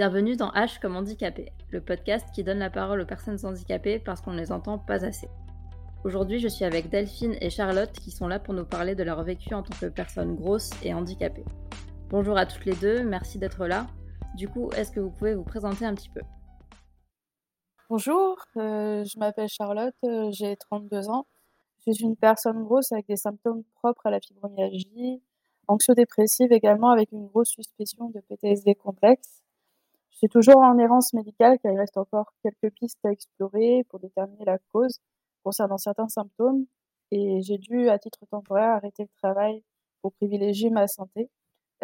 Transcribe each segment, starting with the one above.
Bienvenue dans H comme handicapé, le podcast qui donne la parole aux personnes handicapées parce qu'on ne les entend pas assez. Aujourd'hui, je suis avec Delphine et Charlotte qui sont là pour nous parler de leur vécu en tant que personnes grosses et handicapées. Bonjour à toutes les deux, merci d'être là. Du coup, est-ce que vous pouvez vous présenter un petit peu? Bonjour, euh, je m'appelle Charlotte, euh, j'ai 32 ans. Je suis une personne grosse avec des symptômes propres à la fibromyalgie, anxio-dépressive également avec une grosse suspicion de PTSD complexe. Suis toujours en errance médicale car il reste encore quelques pistes à explorer pour déterminer la cause concernant certains symptômes et j'ai dû à titre temporaire arrêter le travail pour privilégier ma santé.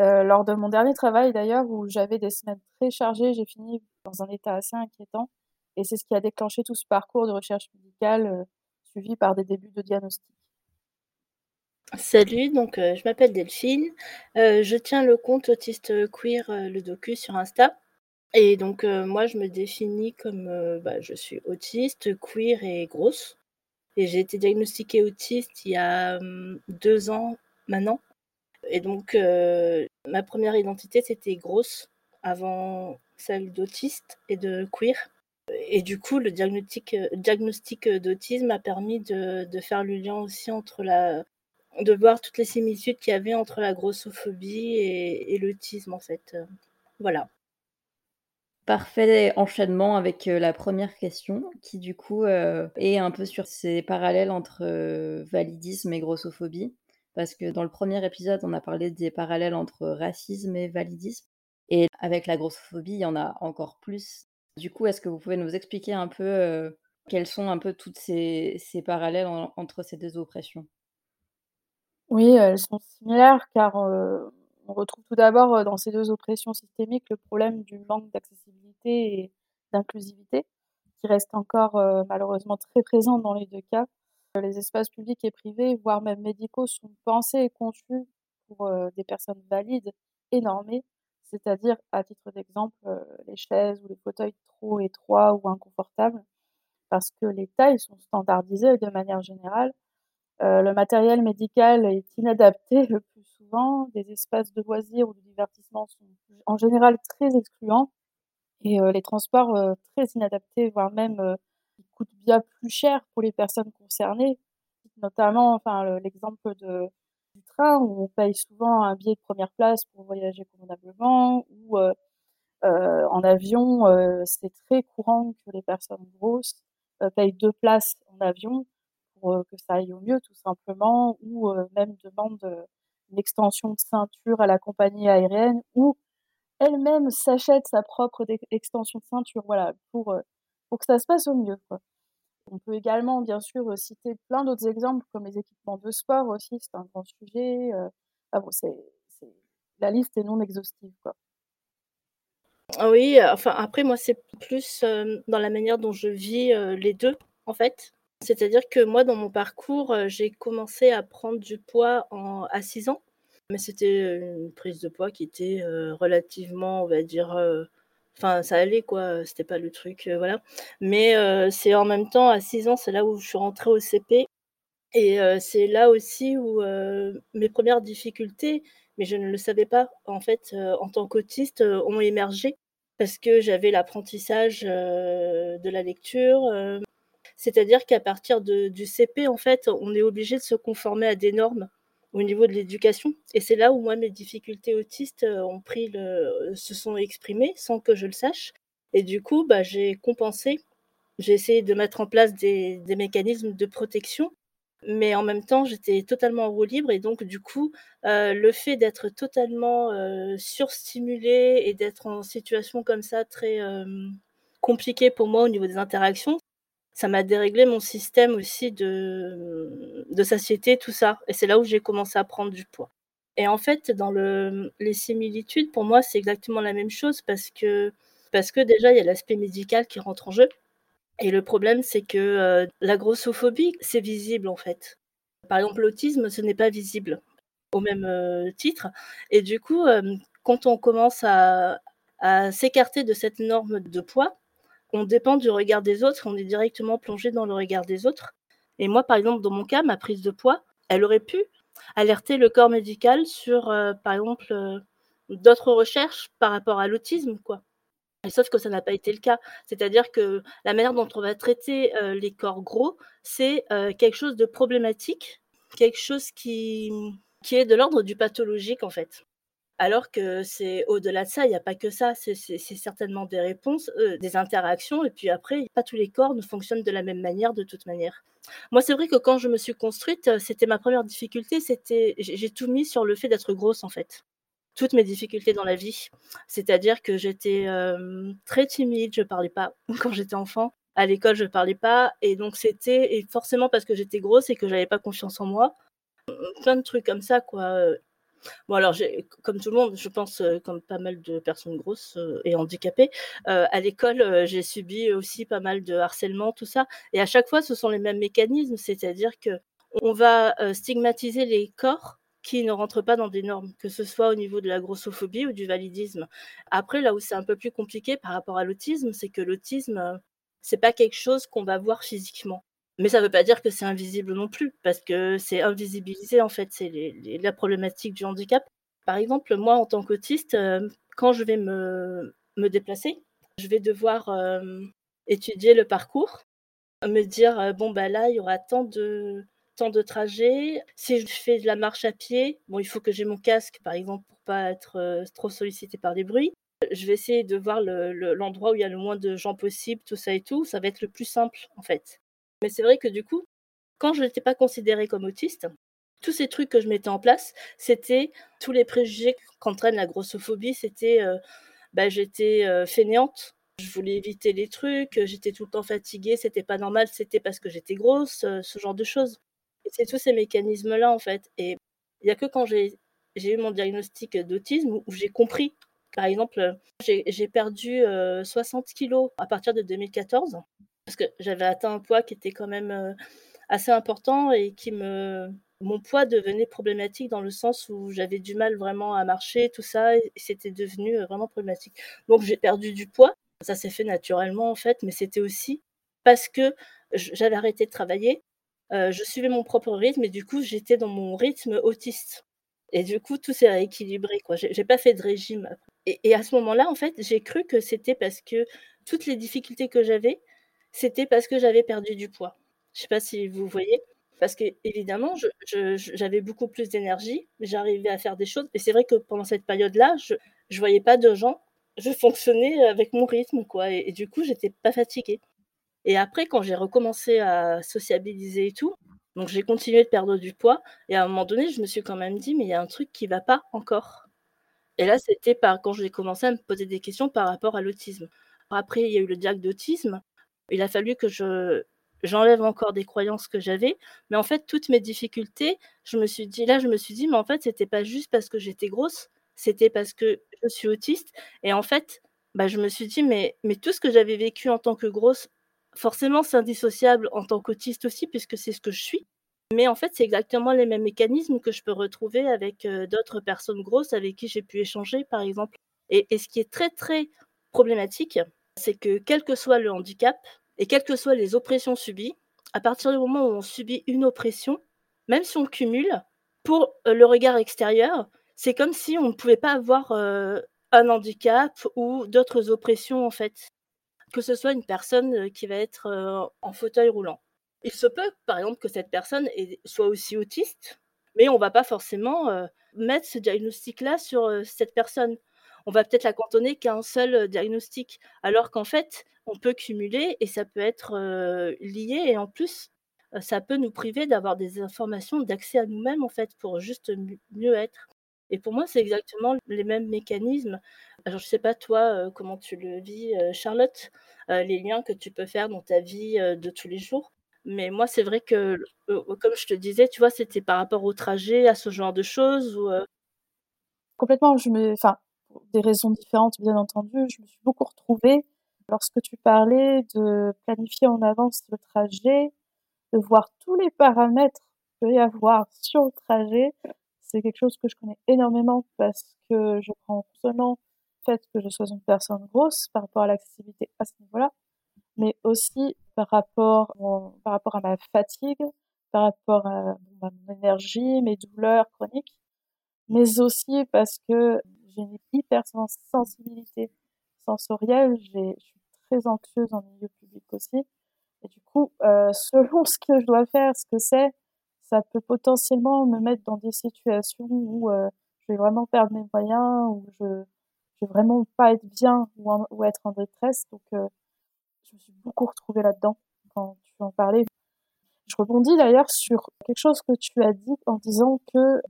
Euh, lors de mon dernier travail d'ailleurs où j'avais des semaines très chargées, j'ai fini dans un état assez inquiétant et c'est ce qui a déclenché tout ce parcours de recherche médicale euh, suivi par des débuts de diagnostic. Salut, donc euh, je m'appelle Delphine. Je tiens le compte autiste queer le docu sur Insta. Et donc moi je me définis comme bah, je suis autiste, queer et grosse. Et j'ai été diagnostiquée autiste il y a hum, deux ans maintenant. Et donc ma première identité c'était grosse avant celle d'autiste et de queer. Et du coup, le diagnostic, euh, diagnostic euh, d'autisme a permis de, faire le lien aussi entre la. de voir toutes les similitudes qu'il y avait entre la grossophobie et l'autisme, en fait. Voilà. Parfait enchaînement avec la première question, qui du coup euh, est un peu sur ces parallèles entre euh, validisme et grossophobie. Parce que dans le premier épisode, on a parlé des parallèles entre racisme et validisme. Et avec la grossophobie, il y en a encore plus du coup, est-ce que vous pouvez nous expliquer un peu euh, quels sont un peu toutes ces, ces parallèles entre ces deux oppressions? Oui, elles sont similaires car euh, on retrouve tout d'abord euh, dans ces deux oppressions systémiques le problème du manque d'accessibilité et d'inclusivité qui reste encore malheureusement très présent dans les deux cas. Les espaces publics et privés, voire même médicaux, sont pensés et conçus pour des personnes valides et normées c'est-à-dire, à titre d'exemple, les chaises ou les fauteuils trop étroits ou inconfortables, parce que les tailles sont standardisées de manière générale. Le matériel médical est inadapté le plus souvent, des espaces de loisirs ou de divertissement sont en général très excluants. Et les transports, très inadaptés, voire même, coûtent bien plus cher pour les personnes concernées. Notamment, enfin, l'exemple du train où on paye souvent un billet de première place pour voyager convenablement ou euh, euh, en avion, euh, c'est très courant que les personnes grosses payent deux places en avion pour que ça aille au mieux tout simplement ou même demandent une extension de ceinture à la compagnie aérienne ou elle-même s'achète sa propre extension de ceinture, voilà, pour, pour que ça se passe au mieux, quoi. On peut également, bien sûr, citer plein d'autres exemples, comme les équipements de sport aussi, c'est un grand sujet. Ah bon, c'est, la liste est non exhaustive, quoi. Ah oui, enfin après moi c'est plus dans la manière dont je vis les deux en fait. C'est-à-dire que moi dans mon parcours, j'ai commencé à prendre du poids à 6 ans, mais c'était une prise de poids qui était relativement, on va dire, Enfin, ça allait quoi, c'était pas le truc, euh, voilà. Mais euh, c'est en même temps, à 6 ans, c'est là où je suis rentrée au CP et euh, c'est là aussi où mes premières difficultés, mais je ne le savais pas, en fait, en tant qu'autiste, ont émergé parce que j'avais l'apprentissage de la lecture. C'est-à-dire qu'à partir du CP, en fait, on est obligé de se conformer à des normes au niveau de l'éducation. Et c'est là où moi mes difficultés autistes euh, ont pris se sont exprimées sans que je le sache. Et du coup, bah, j'ai compensé. J'ai essayé de mettre en place des, mécanismes de protection, mais en même temps, j'étais totalement en roue libre. Et donc, du coup, euh, le fait d'être totalement euh, surstimulé et d'être en situation comme ça très euh, compliquée pour moi au niveau des interactions, ça m'a déréglé mon système aussi de, de satiété, tout ça. Et c'est là où j'ai commencé à prendre du poids. Et en fait, dans le, les similitudes, pour moi, c'est exactement la même chose parce que, parce que déjà, il y a l'aspect médical qui rentre en jeu. Et le problème, c'est que euh, la grossophobie, c'est visible en fait. Par exemple, l'autisme, ce n'est pas visible au même euh, titre. Et du coup, euh, quand on commence à s'écarter de cette norme de poids, on dépend du regard des autres, on est directement plongé dans le regard des autres. Et moi, par exemple, dans mon cas, ma prise de poids, elle aurait pu alerter le corps médical sur, euh, par exemple, euh, d'autres recherches par rapport à l'autisme, quoi. Sauf que ça n'a pas été le cas. C'est-à-dire que la manière dont on va traiter, les corps gros, c'est, quelque chose de problématique, quelque chose qui est de l'ordre du pathologique, en fait. Alors que c'est au-delà de ça, il n'y a pas que ça, c'est certainement des réponses, des interactions et puis après, pas tous les corps ne fonctionnent de la même manière de toute manière. Moi, c'est vrai que quand je me suis construite, c'était ma première difficulté, c'était j'ai tout mis sur le fait d'être grosse, en fait. Toutes mes difficultés dans la vie. C'est-à-dire que j'étais, très timide, je parlais pas quand j'étais enfant. À l'école, je parlais pas et donc c'était et forcément parce que j'étais grosse et que j'avais pas confiance en moi. Plein de trucs comme ça, quoi, Bon alors comme tout le monde, je pense, comme pas mal de personnes grosses, et handicapées, à l'école, j'ai subi aussi pas mal de harcèlement, tout ça et à chaque fois, ce sont les mêmes mécanismes. C'est-à-dire qu'on va, stigmatiser les corps qui ne rentrent pas dans des normes, que ce soit au niveau de la grossophobie ou du validisme. Après, là où c'est un peu plus compliqué par rapport à l'autisme, c'est que l'autisme, c'est pas quelque chose qu'on va voir physiquement. Mais ça ne veut pas dire que c'est invisible non plus, parce que c'est invisibilisé en fait, c'est la problématique du handicap. Par exemple, moi en tant qu'autiste, euh, quand je vais me, déplacer, je vais devoir euh, étudier le parcours, me dire euh, bon bah là il y aura tant de tant de trajets. Si je fais de la marche à pied, bon il faut que j'ai mon casque par exemple pour pas être trop sollicité par les bruits. Je vais essayer de voir l'endroit où il y a le moins de gens possible, tout ça et tout. Ça va être le plus simple en fait. Mais c'est vrai que du coup, quand je n'étais pas considérée comme autiste, tous ces trucs que je mettais en place, c'était tous les préjugés qu'entraîne la grossophobie. C'était, euh, bah, j'étais euh, fainéante, je voulais éviter les trucs, j'étais tout le temps fatiguée, c'était pas normal, c'était parce que j'étais grosse, euh, ce genre de choses. c'est tous ces mécanismes-là, en fait. Et il n'y a que quand j'ai eu mon diagnostic d'autisme où j'ai compris. Par exemple, j'ai perdu 60 kilos à partir de 2014 parce que j'avais atteint un poids qui était quand même euh, assez important et qui me mon poids devenait problématique dans le sens où j'avais du mal vraiment à marcher, tout ça, et c'était devenu euh, vraiment problématique. Donc j'ai perdu du poids, ça s'est fait naturellement en fait, mais c'était aussi parce que j'avais arrêté de travailler, euh, je suivais mon propre rythme et du coup j'étais dans mon rythme autiste. Et du coup tout s'est rééquilibré quoi. J'ai pas fait de régime. Et, et à ce moment-là en fait j'ai cru que c'était parce que toutes les difficultés que j'avais, c'était parce que j'avais perdu du poids. Je sais pas si vous voyez? Parce que évidemment, j'avais beaucoup plus d'énergie, j'arrivais à faire des choses et c'est vrai que pendant cette période-là, je je voyais pas de gens, je fonctionnais avec mon rythme, quoi et du coup, j'étais pas fatiguée et après quand j'ai recommencé à sociabiliser et tout, donc j'ai continué de perdre du poids et à un moment donné, je me suis quand même dit: «Mais il y a un truc qui va pas encore» et là, c'était quand j'ai commencé à me poser des questions par rapport à l'autisme. Après, il y a eu le diagnostic d'autisme il a fallu que je j'enlève encore des croyances que j'avais, mais en fait, toutes mes difficultés, je me suis dit là, je me suis dit: «Mais en fait, c'était pas juste parce que j'étais grosse, c'était parce que je suis autiste» et en fait, bah, je me suis dit: «Mais mais tout ce que j'avais vécu en tant que grosse, forcément, c'est indissociable en tant qu'autiste aussi puisque c'est ce que je suis». Mais en fait, c'est exactement les mêmes mécanismes que je peux retrouver avec, euh, d'autres personnes grosses avec qui j'ai pu échanger, par exemple. Et et ce qui est très, très problématique, c'est que quel que soit le handicap et quelles que soient les oppressions subies, à partir du moment où on subit une oppression, même si on cumule, pour euh, le regard extérieur, c'est comme si on ne pouvait pas avoir euh, un handicap ou d'autres oppressions en fait. Que ce soit une personne euh, qui va être en fauteuil roulant. Il se peut, par exemple, que cette personne soit aussi autiste, mais on ne va pas forcément mettre ce diagnostic-là sur cette personne on va peut-être la cantonner qu'à un seul diagnostic, alors qu'en fait, on peut cumuler et ça peut être lié et en plus, ça peut nous priver d'avoir des informations, d'accès à nous-mêmes en fait, pour juste mieux être. Et pour moi, c'est exactement les mêmes mécanismes. Alors, je sais pas toi comment tu le vis, Charlotte, les liens que tu peux faire dans ta vie de tous les jours. Mais moi, c'est vrai que, comme je te disais, tu vois, c'était par rapport au trajet, à ce genre de choses ou Complètement, je enfin, des raisons différentes, bien entendu. Je me suis beaucoup retrouvée lorsque tu parlais de planifier en avance le trajet, de voir tous les paramètres qu'il peut y avoir sur le trajet. C'est quelque chose que je connais énormément parce que je prends seulement le fait que je sois une personne grosse par rapport à l'accessibilité à ce niveau-là, mais aussi par rapport, par rapport à ma fatigue, par rapport à mon énergie, mes douleurs chroniques, mais aussi parce que j'ai une hypersensibilité sensorielle. Je suis très anxieuse en milieu public aussi. Et du coup, euh, selon ce que je dois faire, ce que c'est, ça peut potentiellement me mettre dans des situations où euh, je vais vraiment perdre mes moyens, où je vais vraiment pas être bien ou, ou être en détresse. Donc, euh, je me suis beaucoup retrouvée là-dedans quand tu en parlais. Je rebondis d'ailleurs sur quelque chose que tu as dit en disant que,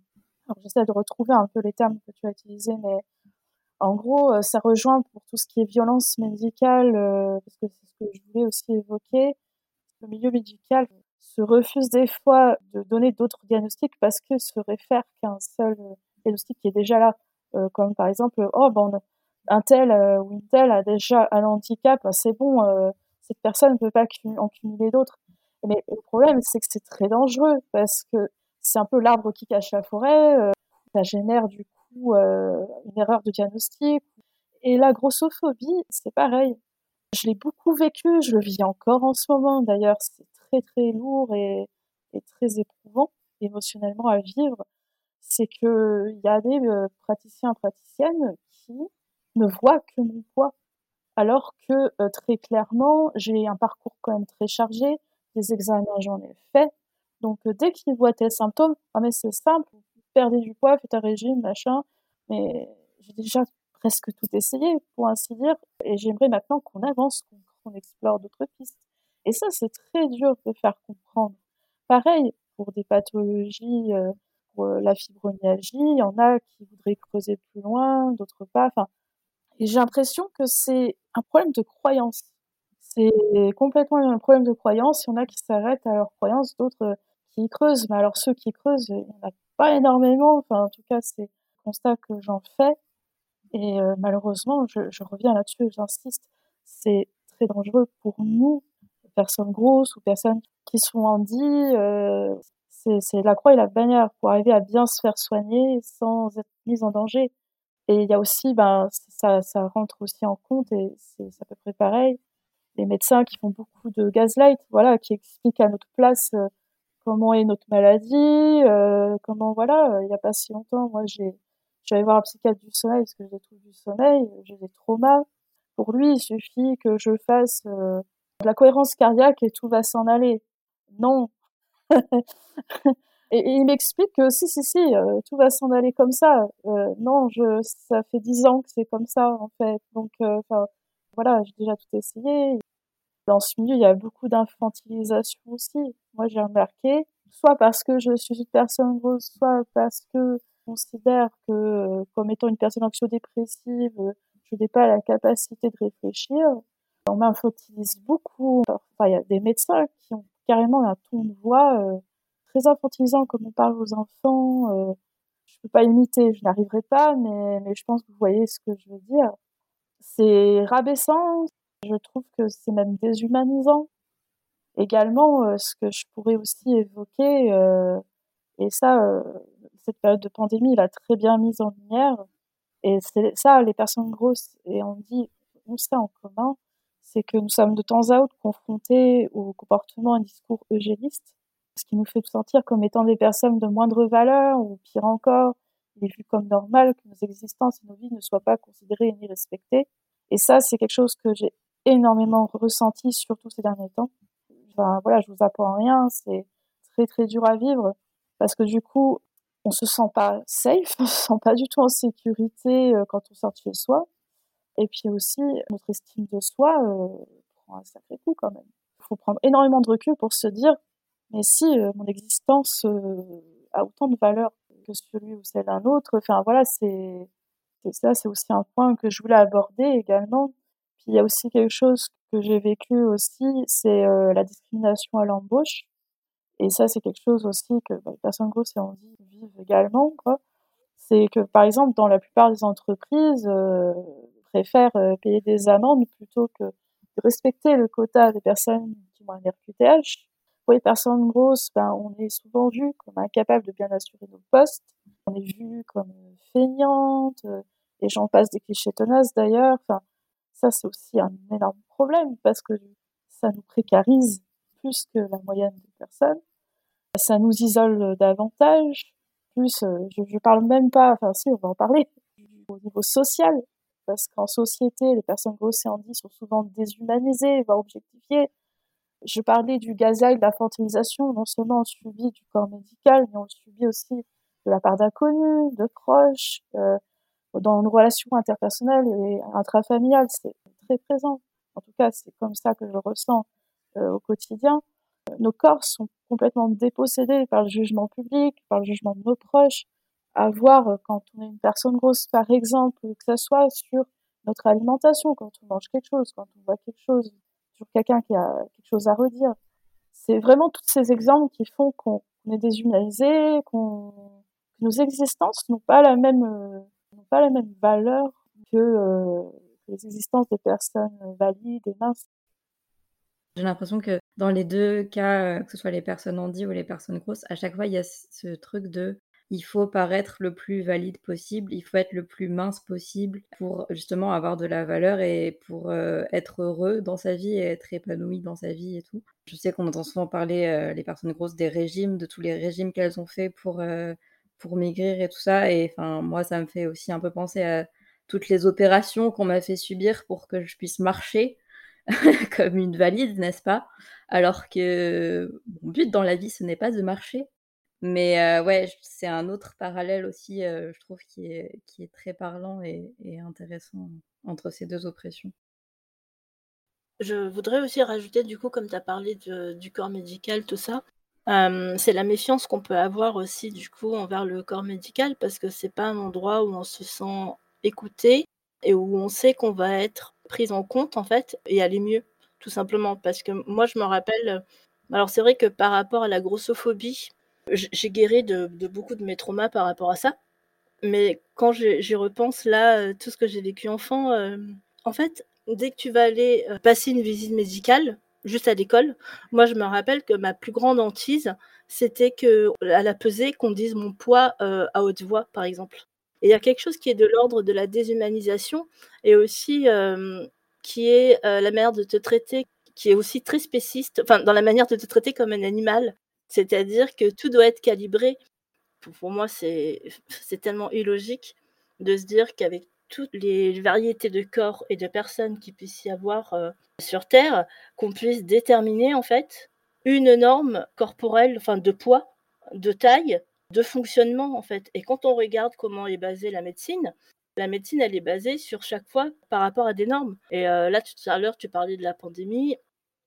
j'essaie de retrouver un peu les termes que tu as utilisés, mais en gros, euh, ça rejoint pour tout ce qui est violence médicale, euh, parce que c'est ce que je voulais aussi évoquer. Le milieu médical se refuse des fois de donner d'autres diagnostics parce que se réfère qu'un seul diagnostic qui est déjà là, euh, comme par exemple, oh, bon, un tel ou une telle a déjà un handicap, c'est bon, cette personne ne peut pas en cumuler d'autres. Mais le problème, c'est que c'est très dangereux parce que c'est un peu l'arbre qui cache la forêt. ça génère du coup une erreur de diagnostic. Et la grossophobie, c'est pareil. Je l'ai beaucoup vécu, je le vis encore en ce moment d'ailleurs. C'est très très lourd et, très éprouvant émotionnellement à vivre. C'est qu'il y a des praticiens praticiennes qui ne voient que mon poids. Alors que très clairement, j'ai un parcours quand même très chargé, des examens j'en ai fait. Donc dès qu'ils voient tes symptômes, ah mais c'est simple, perdez du poids, faites un régime, machin. Mais j'ai déjà presque tout essayé, pour ainsi dire, et j'aimerais maintenant qu'on avance, qu'on explore d'autres pistes. Et ça, c'est très dur de faire comprendre. Pareil, pour des pathologies, euh, pour la fibromyalgie, il y en a qui voudraient creuser plus loin, d'autres pas. Enfin, j'ai l'impression que c'est un problème de croyance. C'est complètement un problème de croyance. Il y en a qui s'arrêtent à leur croyance, d'autres qui creusent. Mais alors ceux qui creusent, il n'y en a pas énormément. Enfin, en tout cas, c'est constat que j'en fais. Et euh, malheureusement, je, reviens là-dessus, j'insiste, c'est très dangereux pour nous, personnes grosses ou personnes qui sont handies. Euh, c'est la croix et la bannière pour arriver à bien se faire soigner sans être mise en danger. Et il y a aussi, ben, ça, ça rentre aussi en compte et c'est à peu près pareil. Les médecins qui font beaucoup de gaslight, voilà, qui expliquent à notre place euh, comment est notre maladie, euh, comment, voilà, il n'y a pas si longtemps, moi j'ai J'allais voir un psychiatre du sommeil parce que j'ai des du sommeil, j'ai des traumas. Pour lui, il suffit que je fasse euh, de la cohérence cardiaque et tout va s'en aller. Non. et, il m'explique que si, si, si, euh, tout va s'en aller comme ça. Euh, non, je, ça fait dix ans que c'est comme ça, en fait. Donc, enfin, voilà, j'ai déjà tout essayé. Dans ce milieu, il y a beaucoup d'infantilisation aussi. Moi, j'ai remarqué, soit parce que je suis une personne grosse, soit parce que considère que euh, comme étant une personne anxio-dépressive, euh, je n'ai pas la capacité de réfléchir. On m'infantilise beaucoup. Enfin, il y a des médecins qui ont carrément un ton de voix euh, très infantilisant, comme on parle aux enfants. Euh, je peux pas imiter, je n'arriverai pas, mais, mais je pense que vous voyez ce que je veux dire. C'est rabaissant. Je trouve que c'est même déshumanisant. Également, ce que je pourrais aussi évoquer, et ça, cette période de pandémie, il a très bien mis en lumière. Et c'est ça, les personnes grosses, et on dit, on ça en commun, c'est que nous sommes de temps à autre confrontés au comportement et discours eugénistes, ce qui nous fait sentir comme étant des personnes de moindre valeur, ou pire encore, il est vu comme normal que nos existences et nos vies ne soient pas considérées ni respectées. Et ça, c'est quelque chose que j'ai énormément ressenti, surtout ces derniers temps. Enfin, voilà, je vous apprends rien, c'est très très dur à vivre, parce que du coup, on se sent pas safe, on se sent pas du tout en sécurité euh, quand on sort chez soi. Et puis aussi, notre estime de soi euh, prend un sacré coup quand même. Il faut prendre énormément de recul pour se dire, mais si euh, mon existence a autant de valeur que celui ou celle d'un autre, enfin voilà, c'est ça, c'est aussi un point que je voulais aborder également. Puis il y a aussi quelque chose que j'ai vécu aussi, c'est la discrimination à l'embauche. Et ça, c'est quelque chose aussi que bah, les personnes grosses et handicapées vivent également. C'est que, par exemple, dans la plupart des entreprises, euh, préfèrent euh, payer des amendes plutôt que de respecter le quota des personnes qui ont un RQTH. Pour les personnes grosses, ben, on est souvent vu comme incapable de bien assurer nos postes. On est vu comme feignante, euh, et j'en passe des clichés tenaces d'ailleurs. Ça, c'est aussi un énorme problème parce que ça nous précarise plus que la moyenne des personnes. Ça nous isole davantage. Plus, euh, je, ne parle même pas, enfin si, on va en parler, au niveau social. parce qu'en société, les personnes grosses et handies sont souvent déshumanisées, voire objectifiées. Je parlais du gazaille, de la fantilisation, non seulement on subit du corps médical, mais on subit aussi de la part d'inconnus, de proches, euh, dans nos relations interpersonnelles et intrafamiliales, c'est très présent. En tout cas, c'est comme ça que je ressens euh, au quotidien. Nos corps sont complètement dépossédés par le jugement public, par le jugement de nos proches. À voir euh, quand on est une personne grosse, par exemple, que ce soit sur notre alimentation, quand on mange quelque chose, quand on voit quelque chose, sur quelqu'un qui a quelque chose à redire. C'est vraiment tous ces exemples qui font qu'on est déshumanisé, qu'on que nos existences n'ont pas la même euh, pas la même valeur que, euh, existences des personnes valides et minces. J'ai l'impression que dans les deux cas, euh, que ce soit les personnes handies ou les personnes grosses, à chaque fois, il y a ce truc de il faut paraître le plus valide possible, il faut être le plus mince possible pour justement avoir de la valeur et pour euh, être heureux dans sa vie et être épanoui dans sa vie et tout. Je sais qu'on entend souvent parler, euh, les personnes grosses, des régimes, de tous les régimes qu'elles ont fait pour, pour maigrir et tout ça. Et moi, ça me fait aussi un peu penser à toutes les opérations qu'on m'a fait subir pour que je puisse marcher comme une valide, n'est-ce pas? Alors que mon but dans la vie, ce n'est pas de marcher. Mais euh, ouais, c'est un autre parallèle aussi, euh, je trouve, qui est, qui est très parlant et, intéressant entre ces deux oppressions. Je voudrais aussi rajouter, du coup, comme tu as parlé du corps médical, tout ça, c'est la méfiance qu'on peut avoir aussi, du coup, envers le corps médical, parce que c'est pas un endroit où on se sent écouté et où on sait qu'on va être prise en compte en fait et aller mieux tout simplement. Parce que moi je me rappelle alors c'est vrai que par rapport à la grossophobie j'ai guéri de, beaucoup de mes traumas par rapport à ça. Mais quand j'y repense là euh, tout ce que j'ai vécu enfant euh, en fait dès que tu vas aller euh, passer une visite médicale juste à l'école moi je me rappelle que ma plus grande hantise c'était que à la pesée qu'on dise mon poids à haute voix par exemple et il y a quelque chose qui est de l'ordre de la déshumanisation et aussi qui est la manière de te traiter, qui est aussi très spéciste, enfin, dans la manière de te traiter comme un animal. C'est-à-dire que tout doit être calibré. Pour, moi, c'est tellement illogique de se dire qu'avec toutes les variétés de corps et de personnes qui puissent y avoir sur Terre, qu'on puisse déterminer en fait une norme corporelle, enfin de poids, de taille, de fonctionnement en fait. Et quand on regarde comment est basée la médecine, la médecine elle est basée sur chaque fois par rapport à des normes. Et euh, là tout à l'heure tu parlais de la pandémie,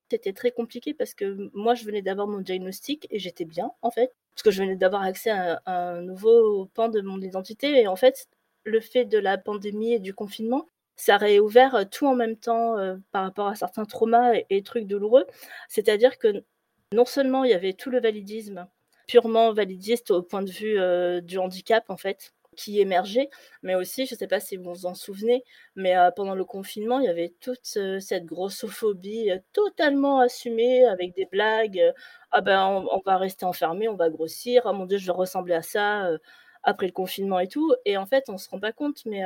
c'était très compliqué parce que moi je venais d'avoir mon diagnostic et j'étais bien en fait parce que je venais d'avoir accès à un, nouveau pan de mon identité et en fait le fait de la pandémie et du confinement ça a réouvert tout en même temps euh, par rapport à certains traumas et, trucs douloureux. C'est-à-dire que non seulement il y avait tout le validisme purement validiste au point de vue euh, du handicap, en fait, qui émergeait, mais aussi, je ne sais pas si vous vous en souvenez, mais euh, pendant le confinement, il y avait toute euh, cette grossophobie totalement assumée avec des blagues. ah ben, on, va rester enfermé, on va grossir. Oh mon Dieu, je vais ressembler à ça après le confinement et tout. Et en fait, on ne se rend pas compte, mais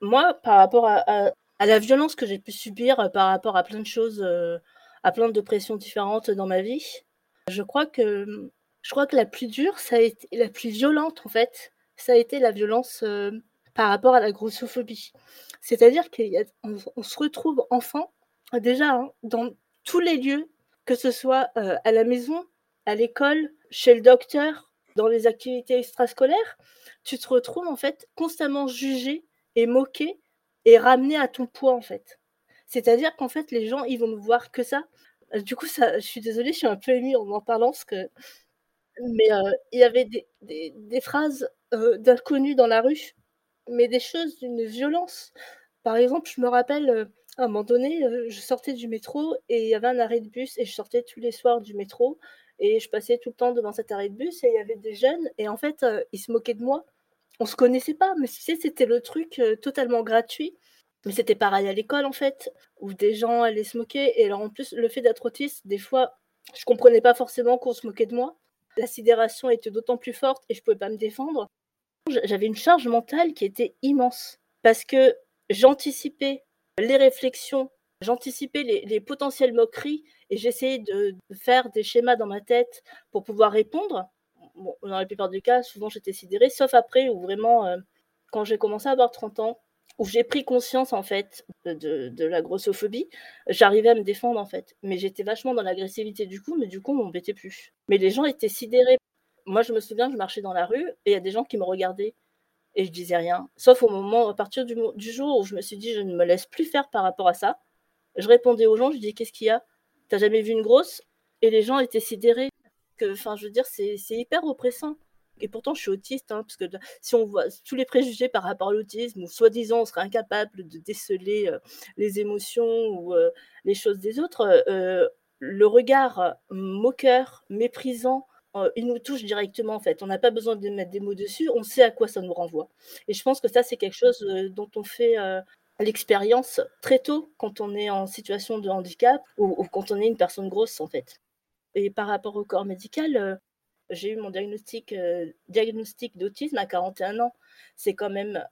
moi, par rapport à, la violence que j'ai pu subir par rapport à plein de choses, à plein de pressions différentes dans ma vie, je crois que je crois que la plus dure, ça a été la plus violente en fait, ça a été la violence euh, par rapport à la grossophobie. C'est-à-dire qu'on on se retrouve enfant déjà hein, dans tous les lieux, que ce soit euh, à la maison, à l'école, chez le docteur, dans les activités extrascolaires, tu te retrouves en fait constamment jugé et moqué et ramené à ton poids en fait. C'est-à-dire qu'en fait les gens ils vont voir que ça. Du coup ça, je suis désolée, je suis un peu émue en en parlant parce que mais euh, il y avait des, des, des phrases euh, d'inconnus dans la rue, mais des choses d'une violence. Par exemple, je me rappelle, euh, à un moment donné, je sortais du métro et il y avait un arrêt de bus et je sortais tous les soirs du métro et je passais tout le temps devant cet arrêt de bus et il y avait des jeunes et en fait, ils se moquaient de moi. On se connaissait pas, mais tu sais, c'était le truc totalement gratuit. Mais c'était pareil à l'école en fait, où des gens allaient se moquer. Et alors en plus, le fait d'être autiste, des fois, je comprenais pas forcément qu'on se moquait de moi la sidération était d'autant plus forte et je pouvais pas me défendre. J'avais une charge mentale qui était immense parce que j'anticipais les réflexions, j'anticipais les, potentielles moqueries et j'essayais de, faire des schémas dans ma tête pour pouvoir répondre. dans la plupart des cas, souvent j'étais sidérée, sauf après où vraiment, euh, quand j'ai commencé à avoir 30 ans, où j'ai pris conscience en fait de, la grossophobie, j'arrivais à me défendre en fait. Mais j'étais vachement dans l'agressivité du coup, mais du coup on m'embêtait plus. Mais les gens étaient sidérés. Moi je me souviens, je marchais dans la rue et il y a des gens qui me regardaient et je disais rien. Sauf au moment, à partir du, jour où je me suis dit je ne me laisse plus faire par rapport à ça, je répondais aux gens, je dis qu'est-ce qu'il y a? T'as jamais vu une grosse? Et les gens étaient sidérés. Enfin, je veux dire, c'est hyper oppressant. Et pourtant, je suis autiste, hein, parce que si on voit tous les préjugés par rapport à l'autisme, ou soi-disant on serait incapable de déceler euh, les émotions ou euh, les choses des autres, euh, le regard moqueur, méprisant, il nous touche directement en fait. On n'a pas besoin de mettre des mots dessus, on sait à quoi ça nous renvoie. Et je pense que ça, c'est quelque chose dont on fait l'expérience très tôt quand on est en situation de handicap ou, quand on est une personne grosse en fait. Et par rapport au corps médical, euh, j'ai eu mon diagnostic, euh, diagnostic d'autisme à 41 ans. C'est quand même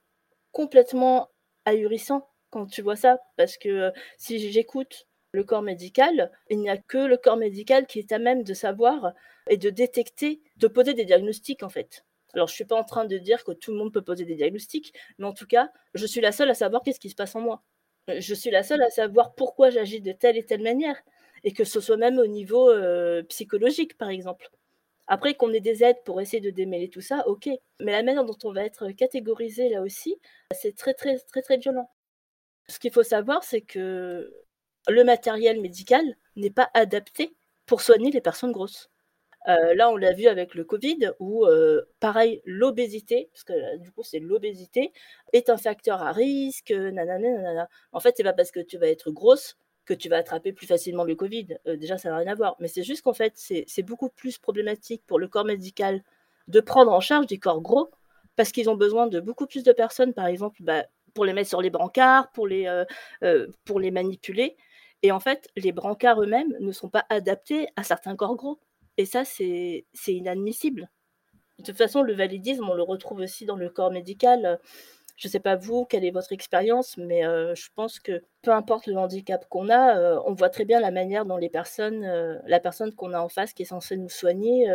complètement ahurissant quand tu vois ça, parce que euh, si j'écoute le corps médical, il n'y a que le corps médical qui est à même de savoir et de détecter, de poser des diagnostics en fait. Alors, je ne suis pas en train de dire que tout le monde peut poser des diagnostics, mais en tout cas, je suis la seule à savoir qu'est-ce qui se passe en moi. Je suis la seule à savoir pourquoi j'agis de telle et telle manière, et que ce soit même au niveau euh, psychologique, par exemple. Après, qu'on ait des aides pour essayer de démêler tout ça, ok. Mais la manière dont on va être catégorisé là aussi, c'est très, très, très, très violent. Ce qu'il faut savoir, c'est que le matériel médical n'est pas adapté pour soigner les personnes grosses. Euh, là, on l'a vu avec le Covid, où euh, pareil, l'obésité, parce que du coup, c'est l'obésité, est un facteur à risque, nanana, nanana. En fait, c'est pas parce que tu vas être grosse que tu vas attraper plus facilement le Covid. Euh, déjà, ça n'a rien à voir. Mais c'est juste qu'en fait, c'est beaucoup plus problématique pour le corps médical de prendre en charge des corps gros, parce qu'ils ont besoin de beaucoup plus de personnes, par exemple, bah, pour les mettre sur les brancards, pour les, pour les manipuler. Et en fait, les brancards eux-mêmes ne sont pas adaptés à certains corps gros. Et ça, c'est inadmissible. De toute façon, le validisme, on le retrouve aussi dans le corps médical. Je ne sais pas vous, quelle est votre expérience, mais euh, je pense que peu importe le handicap qu'on a, euh, on voit très bien la manière dont les personnes, euh, la personne qu'on a en face qui est censée nous soigner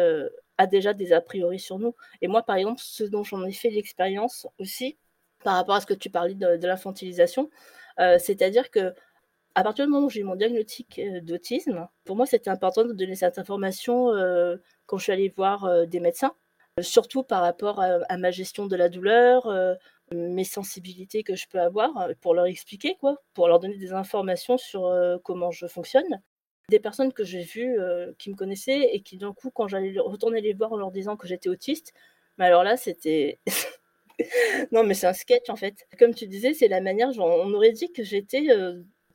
a déjà des a priori sur nous. Et moi, par exemple, ce dont j'en ai fait l'expérience aussi, par rapport à ce que tu parlais de, de l'infantilisation, c'est-à-dire que à partir du moment où j'ai eu mon diagnostic euh, d'autisme, pour moi, c'était important de donner cette information euh, quand je suis allée voir euh, des médecins, surtout par rapport à, ma gestion de la douleur, mes sensibilités que je peux avoir, pour leur expliquer, quoi, pour leur donner des informations sur comment je fonctionne. Des personnes que j'ai vues qui me connaissaient et qui, d'un coup, quand j'allais retourner les voir en leur disant que j'étais autiste, mais alors là, c'était. non, mais c'est un sketch en fait. Comme tu disais, c'est la manière, on aurait dit que j'étais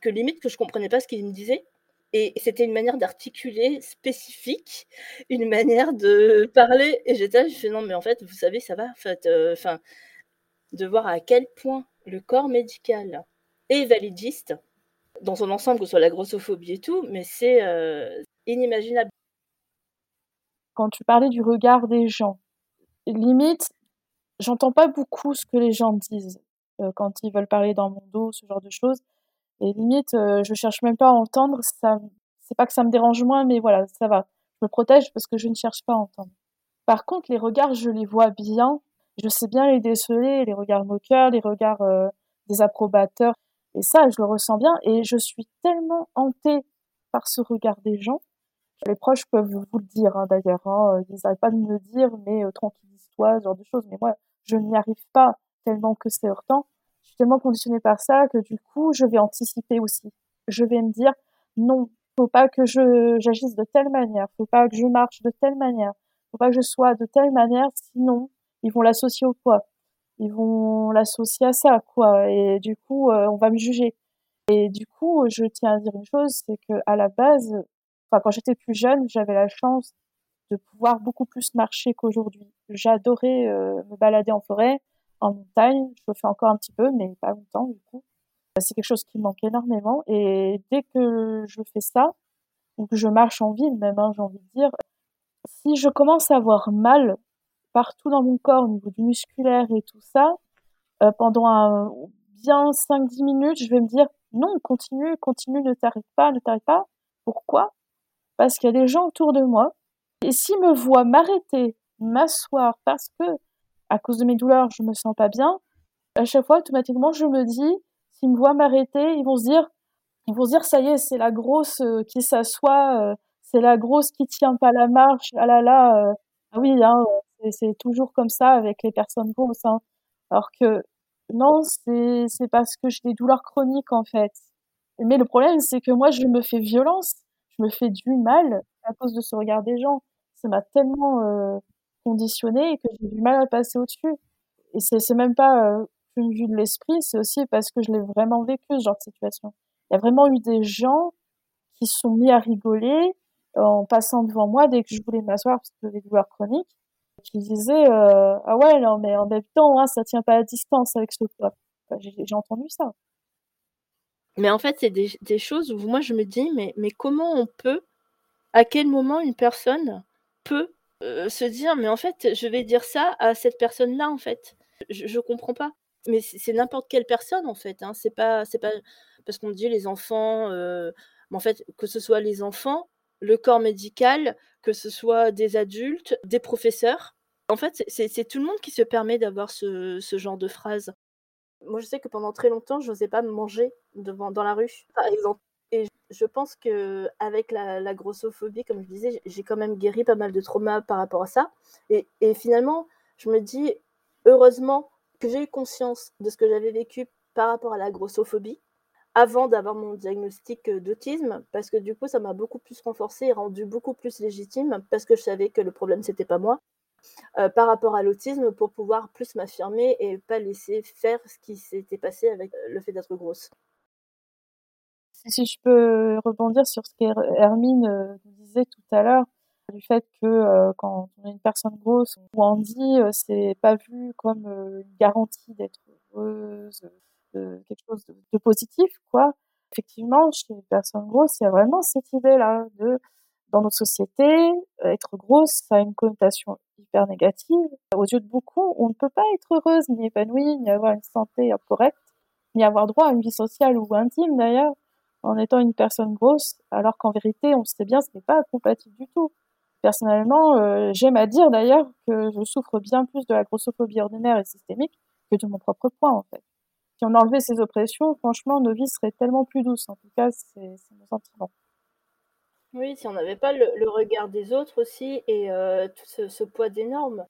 que limite que je comprenais pas ce qu'il me disait. Et c'était une manière d'articuler spécifique, une manière de parler. Et j'étais je fais non, mais en fait, vous savez, ça va. En fait, euh, de voir à quel point le corps médical est validiste dans son ensemble, que ce soit la grossophobie et tout, mais c'est euh, inimaginable. Quand tu parlais du regard des gens, limite, j'entends pas beaucoup ce que les gens disent euh, quand ils veulent parler dans mon dos, ce genre de choses. Et limite, euh, je cherche même pas à entendre. Ça, c'est pas que ça me dérange moins, mais voilà, ça va. Je me protège parce que je ne cherche pas à entendre. Par contre, les regards, je les vois bien. Je sais bien les déceler, les regards moqueurs, les regards euh, des approbateurs. Et ça, je le ressens bien. Et je suis tellement hantée par ce regard des gens. Les proches peuvent vous le dire, hein, d'ailleurs. Hein. Ils n'arrêtent pas de me dire, mais euh, tranquillise-toi, ce genre de choses. Mais moi, je n'y arrive pas tellement que c'est heurtant tellement conditionnée par ça que du coup, je vais anticiper aussi. Je vais me dire, non, faut pas que je, j'agisse de telle manière, faut pas que je marche de telle manière, faut pas que je sois de telle manière, sinon, ils vont l'associer au quoi? Ils vont l'associer à ça, quoi. Et du coup, euh, on va me juger. Et du coup, je tiens à dire une chose, c'est que à la base, enfin, quand j'étais plus jeune, j'avais la chance de pouvoir beaucoup plus marcher qu'aujourd'hui. J'adorais euh, me balader en forêt, en montagne. Je le fais encore un petit peu, mais pas longtemps du coup. C'est quelque chose qui manque énormément. Et dès que je fais ça, ou que je marche en ville même, hein, j'ai envie de dire, si je commence à avoir mal partout dans mon corps au niveau du musculaire et tout ça, euh, pendant bien 5-10 minutes, je vais me dire non, continue, continue, ne t'arrête pas, ne t'arrête pas. Pourquoi? Parce qu'il y a des gens autour de moi. Et s'ils me voient m'arrêter, m'asseoir parce que à cause de mes douleurs, je me sens pas bien, À chaque fois, automatiquement, je me dis, s'ils me voient m'arrêter, ils vont se dire, ils vont se dire, ça y est, c'est la grosse euh, qui s'assoit, euh, c'est la grosse qui tient pas la marche. Ah là là, euh, ah oui, hein, c'est toujours comme ça avec les personnes grosses. Hein. Alors que non, c'est c'est parce que j'ai des douleurs chroniques en fait. Mais le problème, c'est que moi, je me fais violence, je me fais du mal à cause de ce regard des gens. Ça m'a tellement euh, conditionnée que j'ai du mal à passer au-dessus. Et c'est même pas euh, une vue de l'esprit, c'est aussi parce que je l'ai vraiment vécu ce genre de situation. Il y a vraiment eu des gens qui se sont mis à rigoler en passant devant moi dès que je voulais m'asseoir parce que j'avais des douleurs chroniques, qui disaient euh, ah ouais non mais en même temps hein, ça tient pas à distance avec ce poids. j'ai entendu ça. Mais en fait, c'est des, choses où moi je me dis, mais, mais comment on peut, à quel moment une personne peut euh, se dire, mais en fait, je vais dire ça à cette personne-là, en fait. Je, je comprends pas. Mais c'est n'importe quelle personne, en fait. Hein. C'est pas, c'est pas parce qu'on dit les enfants, euh, mais en fait, que ce soit les enfants, le corps médical, que ce soit des adultes, des professeurs. En fait, c'est tout le monde qui se permet d'avoir ce, ce genre de phrase. Moi, je sais que pendant très longtemps, je n'osais pas manger devant, dans la rue, par exemple. Je pense que avec la, grossophobie, comme je disais, j'ai quand même guéri pas mal de traumas par rapport à ça. Et, finalement, je me dis, heureusement que j'ai eu conscience de ce que j'avais vécu par rapport à la grossophobie avant d'avoir mon diagnostic d'autisme, parce que du coup, ça m'a beaucoup plus renforcé et rendu beaucoup plus légitime, parce que je savais que le problème, c'était pas moi, euh, par rapport à l'autisme pour pouvoir plus m'affirmer et pas laisser faire ce qui s'était passé avec euh, le fait d'être grosse. Si je peux rebondir sur ce qu'Hermine euh, disait tout à l'heure, du fait que quand on est une personne grosse ou handi, c'est pas vu comme une garantie d'être heureuse, de quelque chose de, positif, quoi. Effectivement, chez les personnes grosses, il y a vraiment cette idée-là de dans nos sociétés, être grosse, ça a une connotation hyper négative. Aux yeux de beaucoup, on ne peut pas être heureuse, ni épanouie, ni avoir une santé correcte, ni avoir droit à une vie sociale ou intime d'ailleurs, en étant une personne grosse, alors qu'en vérité, on sait bien, ce n'est pas compatible du tout. Personnellement, euh, j'aime à dire d'ailleurs que je souffre bien plus de la grossophobie ordinaire et systémique que de mon propre poids en fait. Si on enlevait ces oppressions, franchement, nos vies seraient tellement plus douces. En tout cas, c'est mon sentiment. Oui, si on n'avait pas le, regard des autres aussi et euh, tout ce, poids des normes.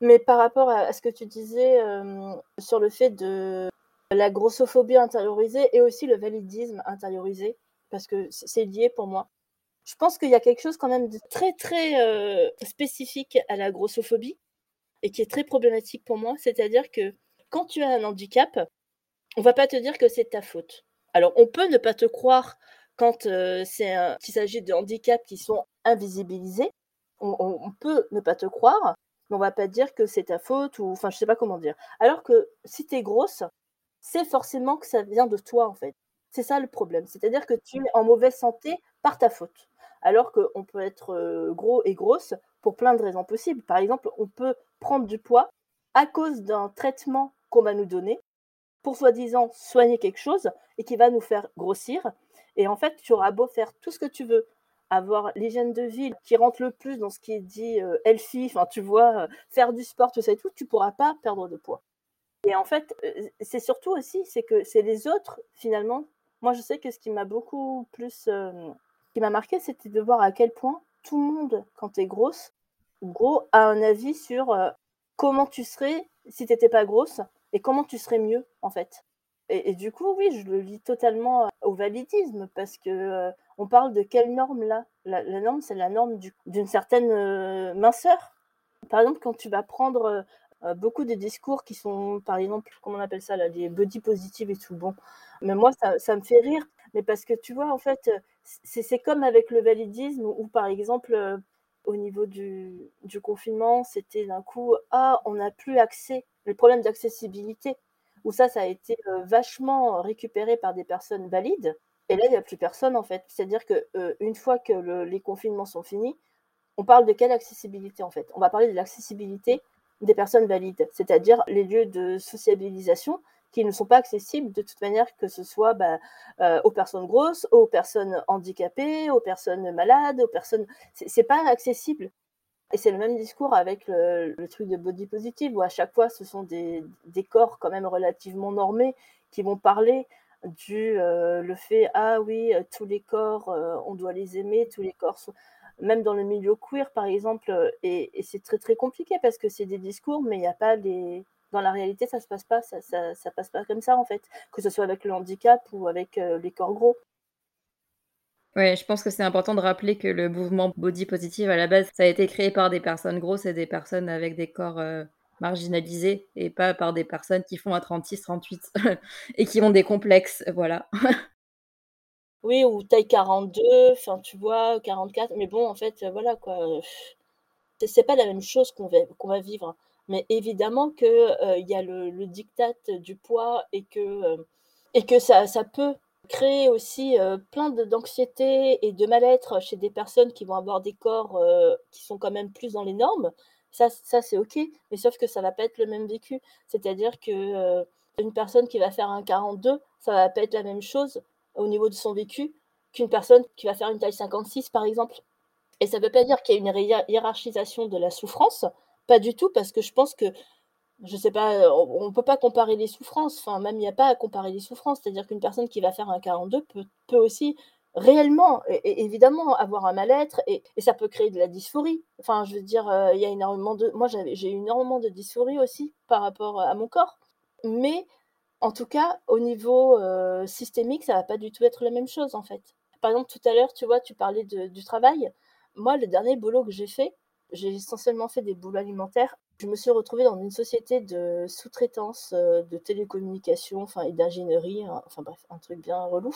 Mais par rapport à, ce que tu disais euh, sur le fait de la grossophobie intériorisée et aussi le validisme intériorisé, parce que c'est lié pour moi. Je pense qu'il y a quelque chose quand même de très très euh, spécifique à la grossophobie et qui est très problématique pour moi, c'est-à-dire que quand tu as un handicap, on va pas te dire que c'est ta faute. Alors on peut ne pas te croire quand c'est il s'agit de handicaps qui sont invisibilisés, on, peut ne pas te croire, mais on va pas dire que c'est ta faute ou enfin je sais pas comment dire. Alors que si tu es grosse, c'est forcément que ça vient de toi en fait. C'est ça le problème, c'est-à-dire que tu es en mauvaise santé par ta faute. Alors qu'on peut être gros et grosse pour plein de raisons possibles. Par exemple, on peut prendre du poids à cause d'un traitement qu'on va nous donner pour soi-disant soigner quelque chose et qui va nous faire grossir et en fait, tu auras beau faire tout ce que tu veux, avoir l'hygiène de vie qui rentre le plus dans ce qui est dit euh, healthy, enfin tu vois, euh, faire du sport, tout ça et tout, tu pourras pas perdre de poids. Et en fait, euh, c'est surtout aussi, c'est que c'est les autres finalement. Moi, je sais que ce qui m'a beaucoup plus, qui m'a marqué, c'était de voir à quel point tout le monde, quand tu es grosse, gros, a un avis sur comment tu serais si tu n'étais pas grosse et comment tu serais mieux en fait. Et, du coup, oui, je le lis totalement au validisme parce que on parle de quelle norme là? La, norme, c'est la norme d'une certaine minceur. Par exemple, quand tu vas prendre beaucoup de discours qui sont, par exemple, comment on appelle ça là, les body positive et tout, bon, mais moi, ça, me fait rire, mais parce que tu vois, en fait, c'est comme avec le validisme où, par exemple, au niveau du, du confinement, c'était d'un coup, ah, on n'a plus accès, le problème d'accessibilité où ça, ça a été vachement récupéré par des personnes valides. Et là, il n'y a plus personne en fait. C'est-à-dire que une fois que les confinements sont finis, on parle de quelle accessibilité en fait? On va parler de l'accessibilité des personnes valides, c'est-à-dire les lieux de sociabilisation qui ne sont pas accessibles de toute manière, que ce soit bah, aux personnes grosses, aux personnes handicapées, aux personnes malades, aux personnes. C'est pas accessible. Et c'est le même discours avec le, truc de body positive, où à chaque fois, ce sont des, corps quand même relativement normés qui vont parler du euh, le fait ah oui euh, tous les corps euh, on doit les aimer tous les corps sont... même dans le milieu queer par exemple et, c'est très très compliqué parce que c'est des discours mais il n'y a pas les dans la réalité ça se passe pas comme ça en fait que ce soit avec le handicap ou avec les corps gros Ouais, je pense que c'est important de rappeler que le mouvement body positive à la base, ça a été créé par des personnes grosses et des personnes avec des corps marginalisés et pas par des personnes qui font un 36, 38 et qui ont des complexes, voilà. oui, ou taille 42, enfin tu vois, 44, mais bon, en fait, voilà quoi. C'est pas la même chose qu'on va, vivre. Mais évidemment qu'il euh, y a le, le, diktat du poids et que, euh, et que ça, ça peut créer aussi euh, plein d'anxiété et de mal-être chez des personnes qui vont avoir des corps qui sont quand même plus dans les normes. Ça, ça c'est ok, mais sauf que ça va pas être le même vécu. C'est-à-dire que euh, une personne qui va faire un 42, ça va pas être la même chose au niveau de son vécu qu'une personne qui va faire une taille 56, par exemple. Et ça veut pas dire qu'il y a une hiérarchisation de la souffrance, pas du tout, parce que je pense que, je sais pas, on, ne peut pas comparer les souffrances. Enfin, même il n'y a pas à comparer les souffrances. C'est-à-dire qu'une personne qui va faire un 42 peut, peut aussi réellement, et, évidemment, avoir un mal-être, et, ça peut créer de la dysphorie. Enfin, je veux dire, euh, il y a énormément de... Moi, j'ai eu énormément de dysphorie aussi par rapport à mon corps. Mais, en tout cas, au niveau euh, systémique, ça va pas du tout être la même chose, en fait. Par exemple, tout à l'heure, tu vois, tu parlais du travail. Moi, le dernier boulot que j'ai fait, j'ai essentiellement fait des boulots alimentaires. Je me suis retrouvée dans une société de sous-traitance euh, de télécommunications enfin, et d'ingénierie, hein, enfin bref, un truc bien relou.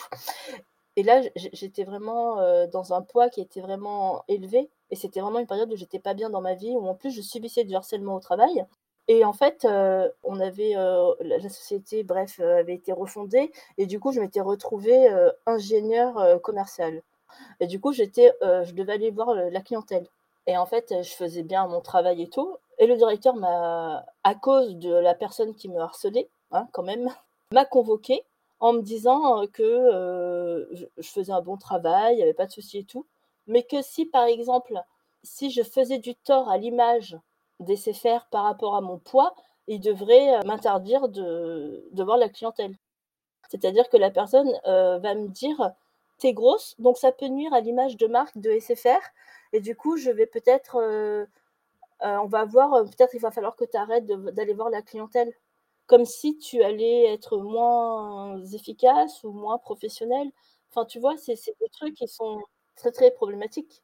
Et là, j'étais vraiment euh, dans un poids qui était vraiment élevé. Et c'était vraiment une période où j'étais pas bien dans ma vie, où en plus je subissais du harcèlement au travail. Et en fait, euh, on avait euh, la société, bref, avait été refondée. Et du coup, je m'étais retrouvée ingénieur commercial. Et du coup, j'étais, je devais aller voir la clientèle. Et en fait, je faisais bien mon travail et tout. Et le directeur m'a, à cause de la personne qui me harcelait, hein, quand même, m'a convoqué en me disant que je faisais un bon travail, il n'y avait pas de souci et tout. Mais que si, par exemple, si je faisais du tort à l'image des CFR par rapport à mon poids, il devrait m'interdire de, voir la clientèle. C'est-à-dire que la personne va me dire t'es grosse, donc ça peut nuire à l'image de marque de SFR. Et du coup, je vais peut-être, on va voir, peut-être il va falloir que tu arrêtes d'aller voir la clientèle comme si tu allais être moins efficace ou moins professionnel. Enfin, tu vois, c'est des trucs qui sont très, très problématiques.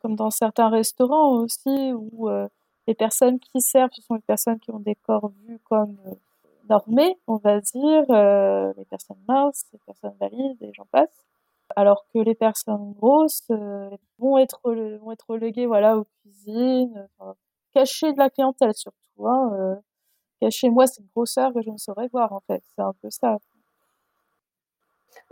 Comme dans certains restaurants aussi, où euh, les personnes qui servent, ce sont les personnes qui ont des corps vus comme euh, normés, on va dire, euh, les personnes minces, les personnes valides, et j'en passe. Alors que les personnes grosses vont, être, vont être reléguées voilà, aux cuisines, cachées de la clientèle surtout. Hein, chez moi cette grosseur que je ne saurais voir en fait. C'est un peu ça.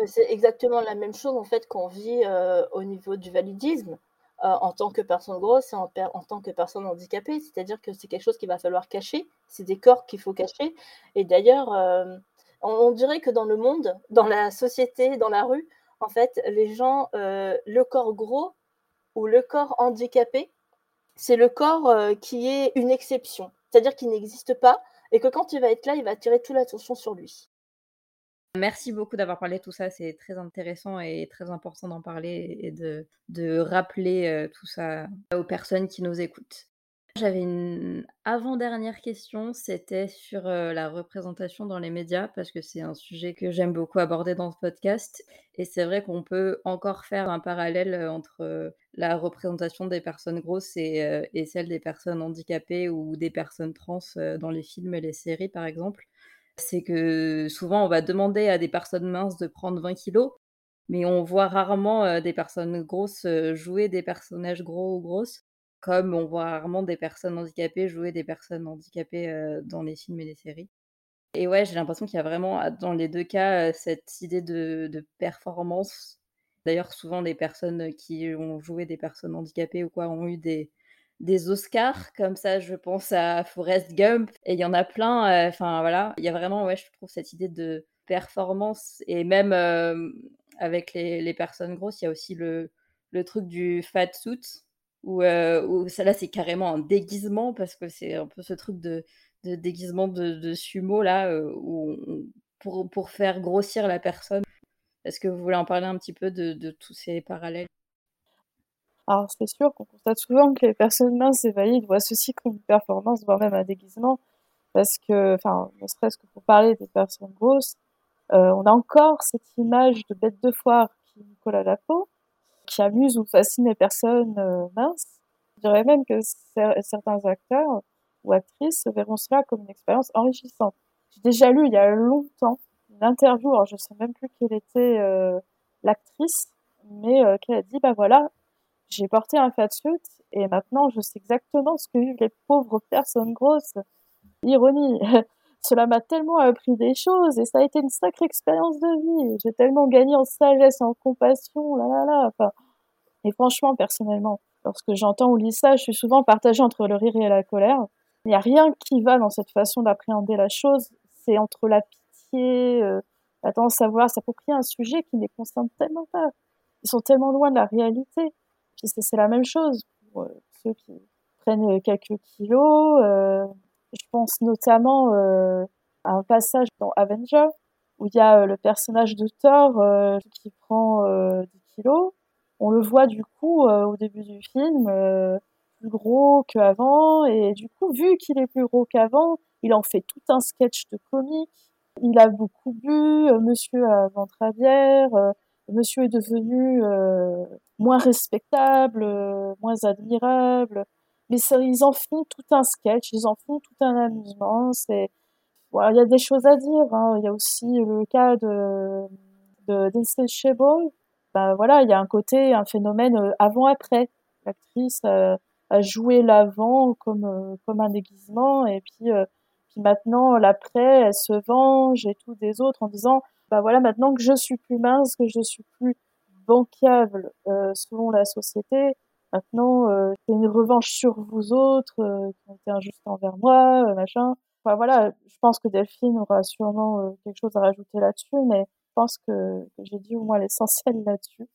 C'est exactement la même chose en fait qu'on vit euh, au niveau du validisme euh, en tant que personne grosse et en, tant que personne handicapée. C'est-à-dire que c'est quelque chose qu'il va falloir cacher. C'est des corps qu'il faut cacher. Et d'ailleurs, euh, on, dirait que dans le monde, dans la société, dans la rue, en fait, les gens, le corps gros ou le corps handicapé, c'est le corps qui est une exception. C'est-à-dire qu'il n'existe pas et que quand il va être là, il va attirer toute l'attention sur lui. Merci beaucoup d'avoir parlé de tout ça, c'est très intéressant et très important d'en parler et de, rappeler euh, tout ça aux personnes qui nous écoutent. J'avais une avant-dernière question, c'était sur euh, la représentation dans les médias, parce que c'est un sujet que j'aime beaucoup aborder dans ce podcast. Et c'est vrai qu'on peut encore faire un parallèle euh, entre la représentation des personnes grosses et, et, celle des personnes handicapées ou des personnes trans dans les films et les séries, par exemple. C'est que souvent, on va demander à des personnes minces de prendre 20 kilos, mais on voit rarement des personnes grosses jouer des personnages gros ou grosses comme on voit rarement des personnes handicapées jouer des personnes handicapées euh, dans les films et les séries. Et ouais, j'ai l'impression qu'il y a vraiment, dans les deux cas, euh, cette idée de, performance. D'ailleurs, souvent, les personnes qui ont joué des personnes handicapées ou quoi ont eu des, des Oscars, comme ça, je pense à Forrest Gump, et il y en a plein. Euh, enfin, voilà, il y a vraiment, ouais, je trouve cette idée de performance, et même avec les, les, personnes grosses, il y a aussi le, le truc du fat suit, Ou, heu, ça là, c'est carrément un déguisement parce que c'est un peu ce truc de de déguisement de de sumo là, heu, où pour pour faire grossir la personne. Est-ce que vous voulez en parler un petit peu de de tous ces parallèles? Alors c'est sûr qu'on constate souvent que les personnes minces et valides voient ceci comme une performance, voire même un déguisement, parce que, enfin, ne serait-ce que pour parler des personnes grosses, euh, on a encore cette image de bête de foire qui nous colle à la peau, qui amuse ou fascine les personnes euh, minces. Je dirais même que certains acteurs ou actrices verront cela comme une expérience enrichissante. J'ai déjà lu il y a longtemps une interview, alors je sais même plus quelle était euh, l'actrice, mais euh, qu'elle a dit, bah voilà, j'ai porté un fatsuit et maintenant je sais exactement ce que vivent les pauvres personnes grosses. Ironie. Cela m'a tellement appris des choses et ça a été une sacrée expérience de vie. J'ai tellement gagné en sagesse, en compassion, là là là. Enfin, et franchement, personnellement, lorsque j'entends ou lis ça, je suis souvent partagée entre le rire et la colère. Il n'y a rien qui va dans cette façon d'appréhender la chose. C'est entre la pitié, euh, la tendance à vouloir s'approprier un sujet qui ne les concerne tellement pas. Ils sont tellement loin de la réalité. C'est la même chose pour euh, ceux qui prennent quelques kilos. Euh, je pense notamment euh, à un passage dans Avenger où il y a euh, le personnage de Thor euh, qui prend 10 kilos. On le voit du coup au début du film plus gros qu'avant et du coup vu qu'il est plus gros qu'avant, il en fait tout un sketch de comique. Il a beaucoup bu, monsieur a ventre à bière, monsieur est devenu moins respectable, moins admirable mais ils en font tout un sketch, ils en font tout un amusement. C'est voilà, il y a des choses à dire. Hein. Il y a aussi le cas de d'Insatiable. Ben voilà, il y a un côté, un phénomène euh, avant-après. L'actrice euh, a joué l'avant comme euh, comme un déguisement et puis puis maintenant l'après, elle se venge et tout des autres en disant bah voilà maintenant que je suis plus mince, que je suis plus bancable selon la société, Maintenant, euh, c'est une revanche sur vous autres euh, qui ont été injustes envers moi, euh, machin. Enfin, voilà, je pense que Delphine aura sûrement euh, quelque chose à rajouter là-dessus, mais je pense que, que j'ai dit au moins l'essentiel là-dessus.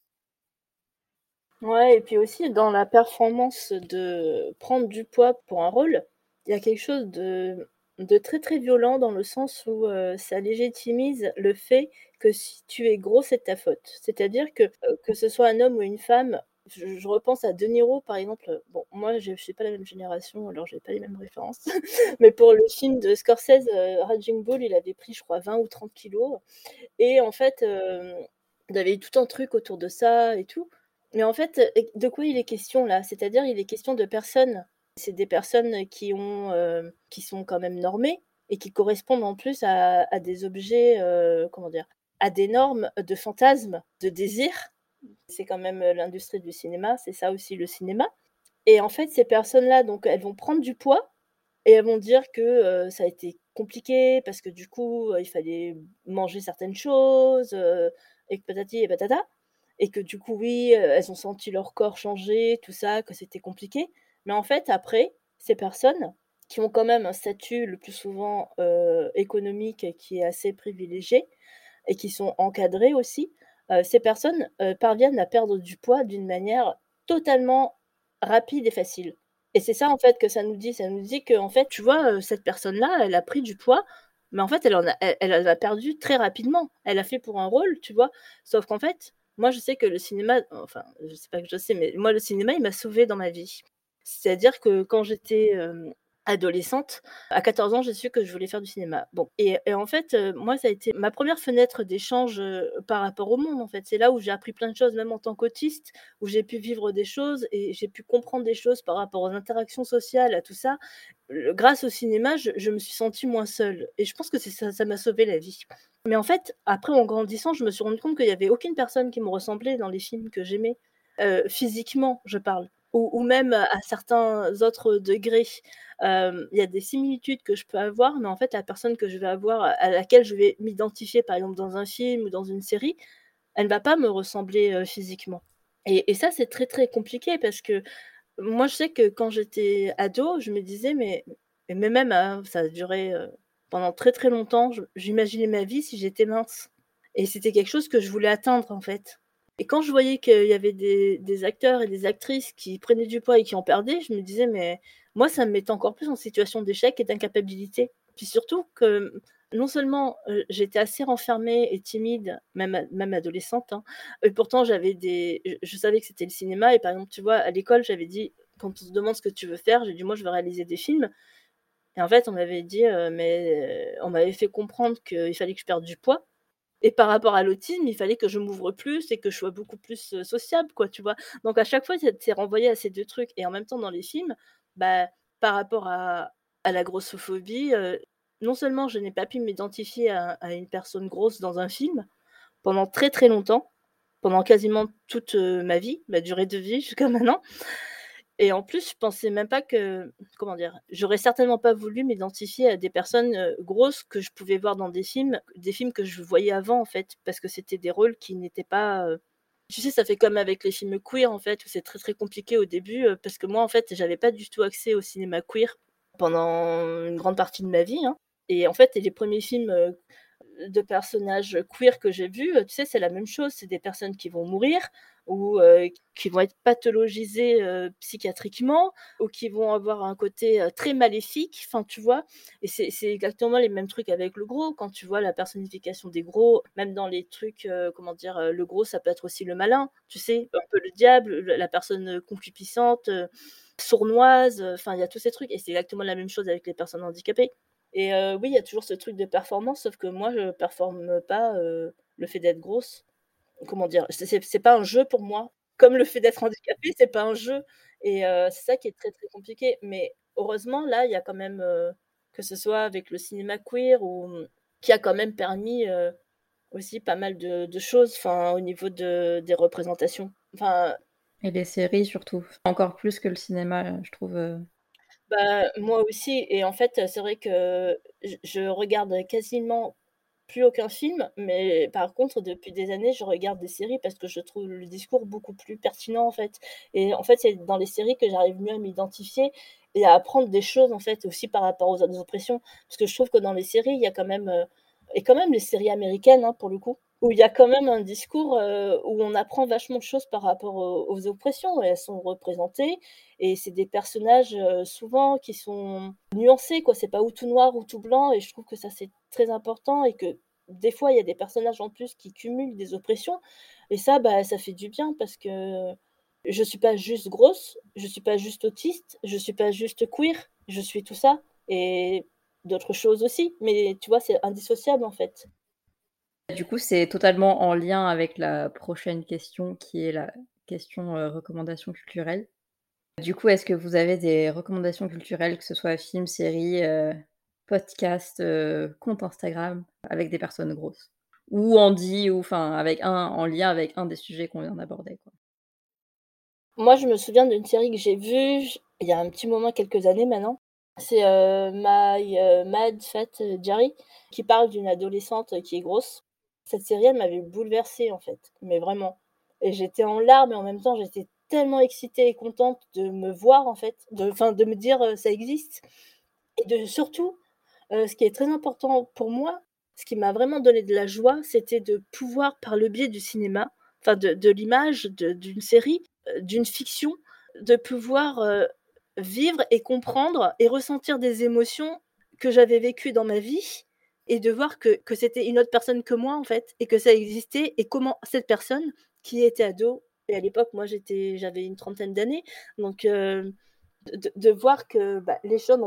Ouais, et puis aussi dans la performance de prendre du poids pour un rôle, il y a quelque chose de, de très très violent dans le sens où ça légitimise le fait que si tu es gros, c'est ta faute. C'est-à-dire que que ce soit un homme ou une femme, je, repense à De Niro, par exemple. Bon, moi, je ne suis pas la même génération, alors je n'ai pas les mêmes références. Mais pour le film de Scorsese, euh, Raging Bull, il avait pris, je crois, 20 ou 30 kilos. Et en fait, euh, il avait eu tout un truc autour de ça et tout. Mais en fait, de quoi il est question là? C'est-à-dire, il est question de personnes. C'est des personnes qui, ont, euh, qui sont quand même normées et qui correspondent en plus à, des objets, comment dire, à des normes de fantasmes, de désirs c'est quand même euh, l'industrie du cinéma, c'est ça aussi le cinéma. Et en fait, ces personnes-là, donc, elles vont prendre du poids et elles vont dire que euh, ça a été compliqué parce que du coup, euh, il fallait manger certaines choses et que patati et patata. Et que du coup, oui, elles ont senti leur corps changer, tout ça, que c'était compliqué. Mais en fait, après, ces personnes qui ont quand même un statut le plus souvent économique qui est assez privilégié et qui sont encadrées aussi, euh, ces personnes euh, parviennent à perdre du poids d'une manière totalement rapide et facile. Et c'est ça en fait que ça nous dit. Ça nous dit que en fait, tu vois, euh, cette personne-là, elle a pris du poids, mais en fait, elle en a, elle, a perdu très rapidement. Elle a fait pour un rôle, tu vois. Sauf qu'en fait, moi, je sais que le cinéma, enfin, je sais pas que je sais, mais moi, le cinéma, il m'a sauvé dans ma vie. C'est-à-dire que quand j'étais adolescente, à 14 ans, j'ai su que je voulais faire du cinéma. Bon, et, en fait, euh, moi, ça a été ma première fenêtre d'échange euh, par rapport au monde. En fait, c'est là où j'ai appris plein de choses, même en tant qu'autiste, où j'ai pu vivre des choses et j'ai pu comprendre des choses par rapport aux interactions sociales, à tout ça. grâce au cinéma, je, me suis sentie moins seule. Et je pense que ça, m'a sauvé la vie. Mais en fait, après, en grandissant, je me suis rendu compte qu'il n'y avait aucune personne qui me ressemblait dans les films que j'aimais. Euh, physiquement, je parle ou, même à certains autres degrés. Il y a des similitudes que je peux avoir, mais en fait, la personne que je vais avoir, à laquelle je vais m'identifier, par exemple, dans un film ou dans une série, elle ne va pas me ressembler physiquement. Et, ça, c'est très, très compliqué parce que moi, je sais que quand j'étais ado, je me disais, mais, mais même, hein, ça a duré pendant très, très longtemps, j'imaginais ma vie si j'étais mince. Et c'était quelque chose que je voulais atteindre, en fait. Et quand je voyais qu'il y avait des acteurs et des actrices qui prenaient du poids et qui en perdaient, je me disais: «Mais moi, ça me mettait encore plus en situation d'échec et d'incapacité». Puis surtout que, non seulement, heu, j'étais assez renfermée et timide, même même adolescente, hein, et pourtant j'avais des je savais que c'était le cinéma. Et par exemple, tu vois, à l'école, j'avais dit quand on se demande ce que tu veux faire, j'ai dit: «Moi, je veux réaliser des films» et en fait, on m'avait dit, heu, mais on m'avait fait comprendre qu'il fallait que je perde du poids et par rapport à l'autisme, il fallait que je m'ouvre plus et que je sois beaucoup plus, sociable, quoi, tu vois? Donc à chaque fois, es renvoyé à ces 2 trucs et en même temps, dans les films, bah, par rapport à la grossophobie, non seulement je n'ai pas pu m'identifier à une personne grosse dans un film, pendant très, très longtemps, pendant quasiment toute, ma vie, ma durée de vie jusqu'à maintenant et en plus, je pensais même pas que comment dire? J'aurais certainement pas voulu m'identifier à des personnes, heu, grosses que je pouvais voir dans des films, des films que je voyais avant, en fait, parce que c'était des rôles qui n'étaient pas, heu tu sais, ça fait comme avec les films queer, en fait, où c'est très, très compliqué au début, heu, parce que moi, en fait, j'avais pas du tout accès au cinéma queer pendant une grande partie de ma vie, hein et en fait, les premiers films, de personnages queer que j'ai vus, tu sais, c'est la même chose. C'est des personnes qui vont mourir ou heu, qui vont être pathologisées, heu, psychiatriquement ou qui vont avoir un côté, heu, très maléfique, enfin, tu vois? Et c'est exactement les mêmes trucs avec le gros. Quand tu vois la personnification des gros, même dans les trucs, comment dire? Le gros, ça peut être aussi le malin, tu sais? Un peu le diable, le la personne, concupiscente, sournoise, enfin, il y a tous ces trucs et c'est exactement la même chose avec les personnes handicapées et oui, il y a toujours ce truc de performance, sauf que moi, je performe pas, le fait d'être grosse. Comment dire? C'est pas un jeu pour moi. Comme le fait d'être handicapée, c'est pas un jeu et heu, c'est ça qui est très, très compliqué. Mais heureusement, là, il y a quand même, heu, que ce soit avec le cinéma queer ou mmh, qui a quand même permis, heu, aussi pas mal de de choses, enfin, au niveau de des représentations. Enfin Et les séries surtout, encore plus que le cinéma, je trouve, Bah, moi aussi et en fait, c'est vrai que je regarde quasiment plus aucun film, mais par contre, depuis des années, je regarde des séries parce que je trouve le discours beaucoup plus pertinent, en fait et en fait, c'est dans les séries que j'arrive mieux à m'identifier et à apprendre des choses, en fait, aussi par rapport aux autres oppressions. Parce que je trouve que dans les séries, il y a quand même, heu et quand même les séries américaines, hein, pour le coup, où il y a quand même un discours, heu, où on apprend vachement de choses par rapport aux oppressions et elles sont représentées et c'est des personnages, heu, souvent qui sont nuancés, quoi. C'est pas ou tout noir ou tout blanc et je trouve que ça, c'est très important et que des fois, il y a des personnages en plus qui cumulent des oppressions et ça, bah, ça fait du bien parce que je suis pas juste grosse, je suis pas juste autiste, je suis pas juste queer, je suis tout ça et d'autres choses aussi, mais tu vois, c'est indissociable, en fait. Du coup, c'est totalement en lien avec la prochaine question qui est la question, heu, recommandations culturelles. Du coup, est-ce que vous avez des recommandations culturelles, que ce soit films, séries, heu, podcasts, heu, comptes Instagram avec des personnes grosses? Ou handi ou enfin avec un en lien avec un des sujets qu'on vient d'aborder? Moi, je me souviens d'une série que j'ai vue, il y a un petit moment, quelques années maintenant. C'est, heu, My, heu, Mad Fat Diary qui parle d'une adolescente qui est grosse. Cette série, elle m'avait bouleversée, en fait, mais vraiment et j'étais en larmes et en même temps, j'étais tellement excitée et contente de me voir, en fait, de enfin, de me dire, «Ça existe» et de surtout, ce qui est très important pour moi, ce qui m'a vraiment donné de la joie, c'était de pouvoir, par le biais du cinéma, enfin de de l'image, d'une série, heu, d'une fiction, de pouvoir, heu, vivre et comprendre et ressentir des émotions que j'avais vécues dans ma vie et de voir que que c'était une autre personne que moi, en fait et que ça existait et comment cette personne qui était ado et à l'époque, moi, j'étais j'avais une trentaine d'années donc de voir que, bah, les choses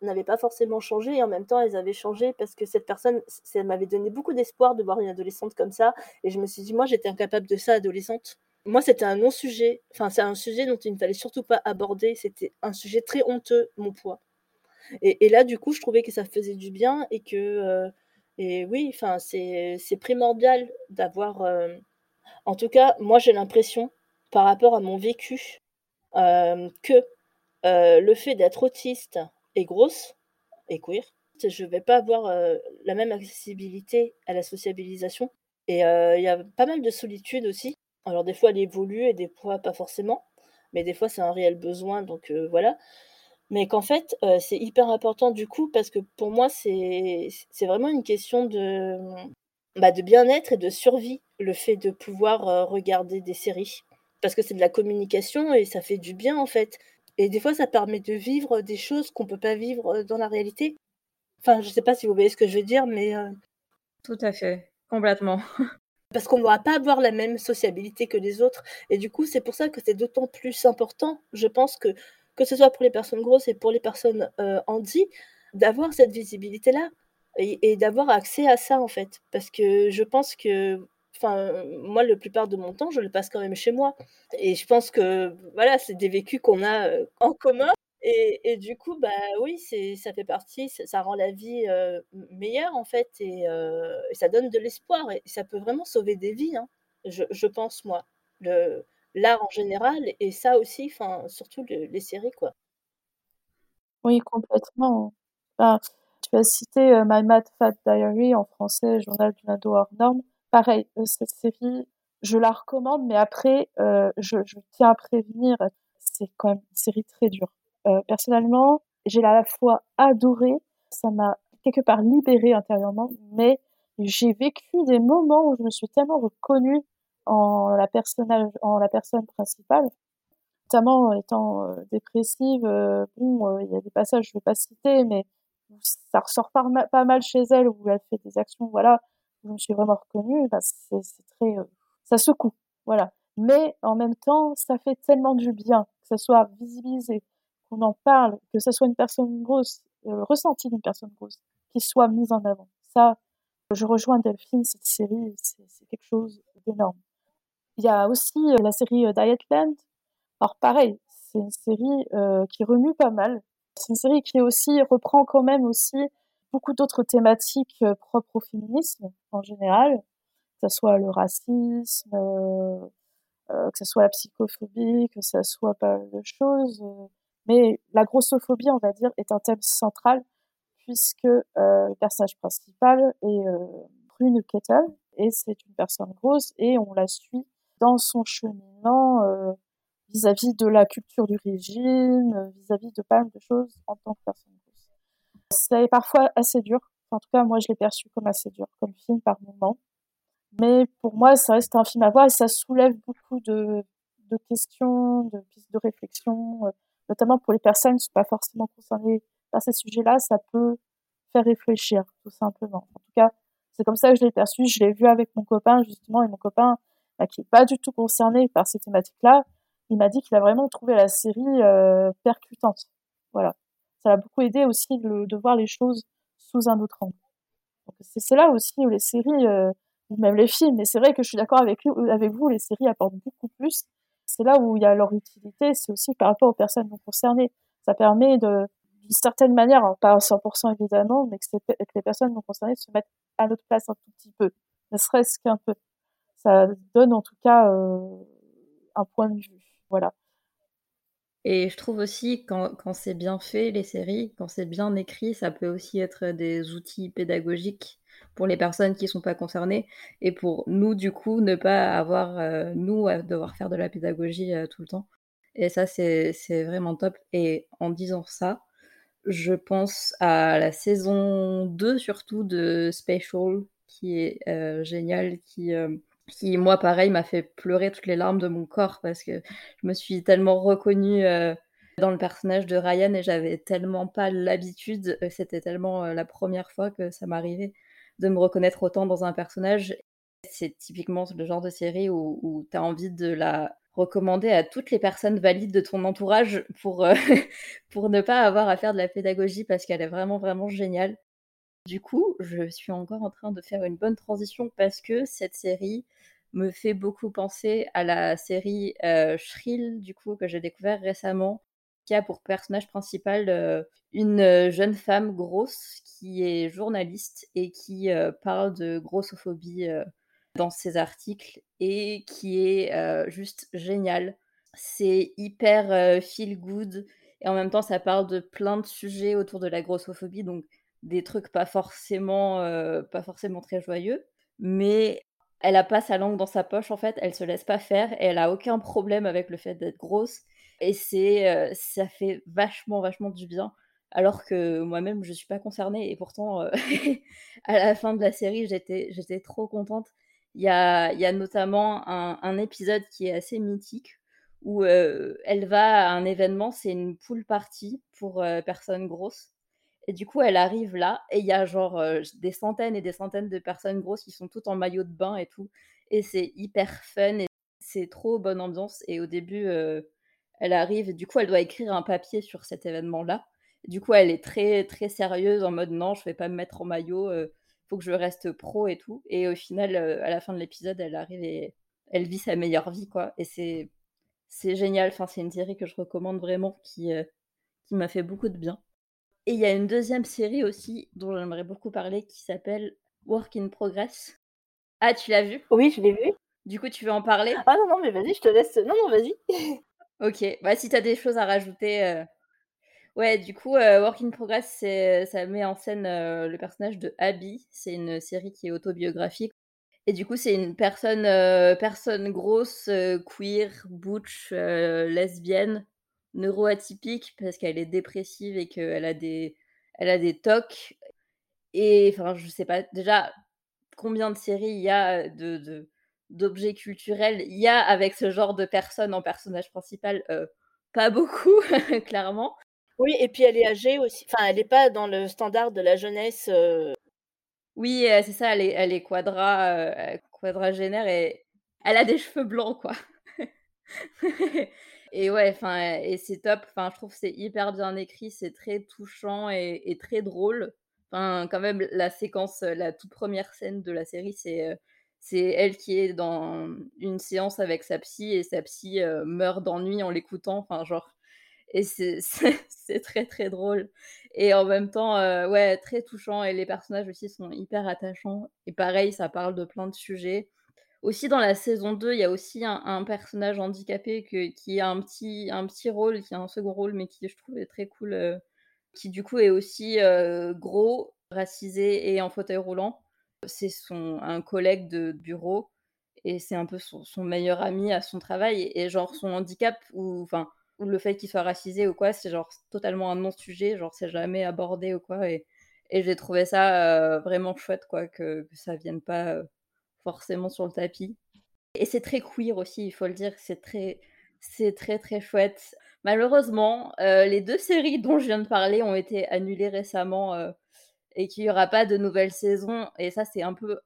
n'avaient pas forcément changé et en même temps, elles avaient changé parce que cette personne, ça m'avait donné beaucoup d'espoir de voir une adolescente comme ça et je me suis dit: «Moi, j'étais incapable de ça adolescente». Moi, c'était un non-sujet, enfin, c'est un sujet dont il ne fallait surtout pas aborder, c'était un sujet très honteux, mon poids. Et là, du coup, je trouvais que ça faisait du bien et que, heu et oui, enfin, c'est primordial d'avoir, hem en tout cas, moi, j'ai l'impression, par rapport à mon vécu, hem, que, heu, le fait d'être autiste et grosse et queer, je vais pas avoir, heu, la même accessibilité à la sociabilisation et heu, il y a pas mal de solitude aussi. Alors des fois, elle évolue et des fois pas forcément, mais des fois, c'est un réel besoin donc voilà. Mais qu'en fait, c'est hyper important du coup parce que pour moi, c'est vraiment une question de, bah, de bien-être et de survie, le fait de pouvoir, regarder des séries. Parce que c'est de la communication et ça fait du bien, en fait. Et des fois, ça permet de vivre des choses qu'on peut pas vivre, dans la réalité. Enfin, je sais pas si vous voyez ce que je veux dire, mais Tout à fait, complètement. Parce qu'on ne va pas avoir la même sociabilité que les autres et du coup, c'est pour ça que c'est d'autant plus important, je pense que que ce soit pour les personnes grosses et pour les personnes, handy, d'avoir cette visibilité-là et et d'avoir accès à ça, en fait. Parce que je pense que enfin, moi, la plupart de mon temps, je le passe quand même chez moi et je pense que, voilà, c'est des vécus qu'on a, heu, en commun et du coup, bah, oui, ça fait partie ça rend la vie, heu, meilleure, en fait et heu, et ça donne de l'espoir et ça peut vraiment sauver des vies, hein, je pense, moi. L'art en général et ça aussi, enfin, surtout le les séries, quoi. Oui, complètement. Bah, tu as cité, My Mad Fat Diary en français, Journal d'une ado hors norme. Pareil, heu, cette série, je la recommande, mais après, heu, je je tiens à prévenir, c'est quand même une série très dure. Heu, personnellement, j'ai à la fois adoré, ça m'a quelque part libérée intérieurement, mais j'ai vécu des moments où je me suis tellement reconnue en la personnage en la personne principale, notamment étant, heu, dépressive, heu, bon, heu, il y a des passages, je vais pas citer, mais ça ressort pas ma pas mal chez elle, où elle fait des actions, voilà, je me suis vraiment reconnue, bah, c'est c'est très, heu, ça secoue, voilà. Mais en même temps, ça fait tellement du bien que ça soit visibilisé, qu'on en parle, que ça soit une personne grosse, le ressenti d'une personne grosse qui soit mise en avant. Ça, je rejoins Delphine, cette série, c'est quelque chose d'énorme. Il y a aussi, heu, la série, heu, Dietland. Alors pareil, c'est une série, qui remue pas mal. C'est une série qui aussi reprend quand même aussi beaucoup d'autres thématiques, heu, propres au féminisme en général, que ça soit le racisme, heu heu, que ça soit la psychophobie, que ça soit pas mal de choses, mais la grossophobie, on va dire, est un thème central puisque, le personnage principal est, heu, Prune Kettle et c'est une personne grosse et on la suit dans son cheminement, vis-à-vis de la culture du régime, vis-à-vis de pas mal de choses en tant que personne. C'est parfois assez dur, en tout cas moi je l'ai perçu comme assez dur comme film par moments, mais pour moi ça reste un film à voir et ça soulève beaucoup de de questions, de pistes de réflexion, heu, notamment pour les personnes qui sont pas forcément concernées par ces sujets-là, ça peut faire réfléchir tout simplement. En tout cas, c'est comme ça que je l'ai perçu, je l'ai vu avec mon copain justement et mon copain, bah, qui est pas du tout concerné par ces thématiques-là, il m'a dit qu'il a vraiment trouvé la série, heu, percutante. Voilà. Ça l'a beaucoup aidé aussi de voir les choses sous un autre angle. C'est là aussi où les séries, ou même les films, mais c'est vrai que je suis d'accord avec vous avec vous, les séries apportent beaucoup plus. C'est là où il y a leur utilité, c'est aussi par rapport aux personnes non concernées. Ça permet d'une certaine manière, pas à 100 évidemment, mais que les personnes non concernées se mettent à notre place un tout petit peu, ne serait-ce qu'un peu. Ça donne en tout cas, heu, un point de vue, voilà. Et je trouve aussi quand quand c'est bien fait, les séries, quand c'est bien écrit, ça peut aussi être des outils pédagogiques pour les personnes qui sont pas concernées et pour nous, du coup, ne pas avoir, heu, nous, à devoir faire de la pédagogie, heu, tout le temps. Et ça, c'est vraiment top. Et en disant ça, je pense à la saison 2 surtout de Special qui est, heu, géniale, qui, qui moi pareil m'a fait pleurer toutes les larmes de mon corps parce que je me suis tellement reconnue, heu, dans le personnage de Ryan et j'avais tellement pas l'habitude, c'était tellement, heu, la première fois que ça m'arrivait de me reconnaître autant dans un personnage. C'est typiquement le genre de série où où tu as envie de la recommander à toutes les personnes valides de ton entourage pour, heu, pour ne pas avoir à faire de la pédagogie parce qu'elle est vraiment, vraiment géniale. Du coup, je suis encore en train de faire une bonne transition parce que cette série me fait beaucoup penser à la série, heu, Shrill, du coup, que j'ai découvert récemment, qui a pour personnage principal, heu, une, heu, jeune femme grosse qui est journaliste et qui, parle de grossophobie, dans ses articles et qui est, juste géniale. C'est hyper, feel good et en même temps, ça parle de plein de sujets autour de la grossophobie, donc des trucs pas forcément, heu, pas forcément très joyeux, mais elle a pas sa langue dans sa poche, en fait, elle se laisse pas faire et elle a aucun problème avec le fait d'être grosse et c'est, heu, ça fait vachement, vachement du bien alors que moi-même je suis pas concernée et pourtant à la fin de la série j'étais j'étais trop contente. Il y a, y a notamment un, un épisode qui est assez mythique où elle va à un événement, c'est une pool party pour personnes grosses. Et du coup, elle arrive là et il y a genre des centaines et des centaines de personnes grosses qui sont toutes en maillot de bain et tout. Et c'est hyper fun et c'est trop bonne ambiance. Et au début, elle arrive et du coup, elle doit écrire un papier sur cet événement-là. Du coup, elle est très très sérieuse en mode non, je vais pas me mettre en maillot, il faut que je reste pro et tout. Et au final, à la fin de l'épisode, elle arrive et elle vit sa meilleure vie quoi. Et c'est c'est génial. Enfin, c'est une série que je recommande vraiment qui, euh, qui m'a fait beaucoup de bien. Et il y a une deuxième série aussi dont j'aimerais beaucoup parler qui s'appelle Work in Progress. Ah, tu l'as vu? Oui, je l'ai vu. Du coup, tu veux en parler? Ah non, non, mais vas-y, je te laisse. Non, non, vas-y. ok, bah, si tu as des choses à rajouter. Euh. Ouais, du coup, euh, Work in Progress, ça met en scène le personnage de Abby. C'est une série qui est autobiographique et du coup, c'est une personne, euh, personne grosse, euh, queer, butch, euh, lesbienne, neuroatypique parce qu'elle est dépressive et qu'elle a des, elle a des tocs. Et enfin, je sais pas déjà combien de séries il y a de, d'objets culturels? Il y a avec ce genre de personne en personnage principal. pas beaucoup, clairement. Oui, et puis elle est âgée aussi. Enfin, elle n'est pas dans le standard de la jeunesse oui, c'est ça, elle est, elle est quadra, quadragénaire et elle a des cheveux blancs, quoi. et ouais, enfin, et c'est top. Enfin, je trouve c'est hyper bien écrit, c'est très touchant et, très drôle. Enfin, quand même, la séquence, la toute première scène de la série, c'est c'est elle qui est dans une séance avec sa psy et sa psy meurt d'ennui en l'écoutant. Enfin, genre, et c'est très très drôle. Et en même temps, euh, ouais, très touchant. Et les personnages aussi sont hyper attachants. Et pareil, ça parle de plein de sujets. Aussi, dans la saison 2, il y a aussi un, personnage handicapé qui a un petit, un petit rôle, qui a un second rôle, mais qui je trouve est très cool, euh, qui du coup est aussi euh, gros, racisé et en fauteuil roulant. C'est son un collègue de bureau et c'est un peu son, meilleur ami à son travail. Et, genre son handicap, ou ou le fait qu'il soit racisé ou quoi, c'est genre totalement un non-sujet, genre c'est jamais abordé ou quoi. Et, j'ai trouvé ça euh, vraiment chouette, quoi, que, ça vienne pas forcément sur le tapis. Et c'est très queer aussi, il faut le dire, c'est très, c'est très très chouette. Malheureusement, euh, les deux séries dont je viens de parler ont été annulées récemment et qu'il n'y aura pas de nouvelle saison. Et ça, c'est un peu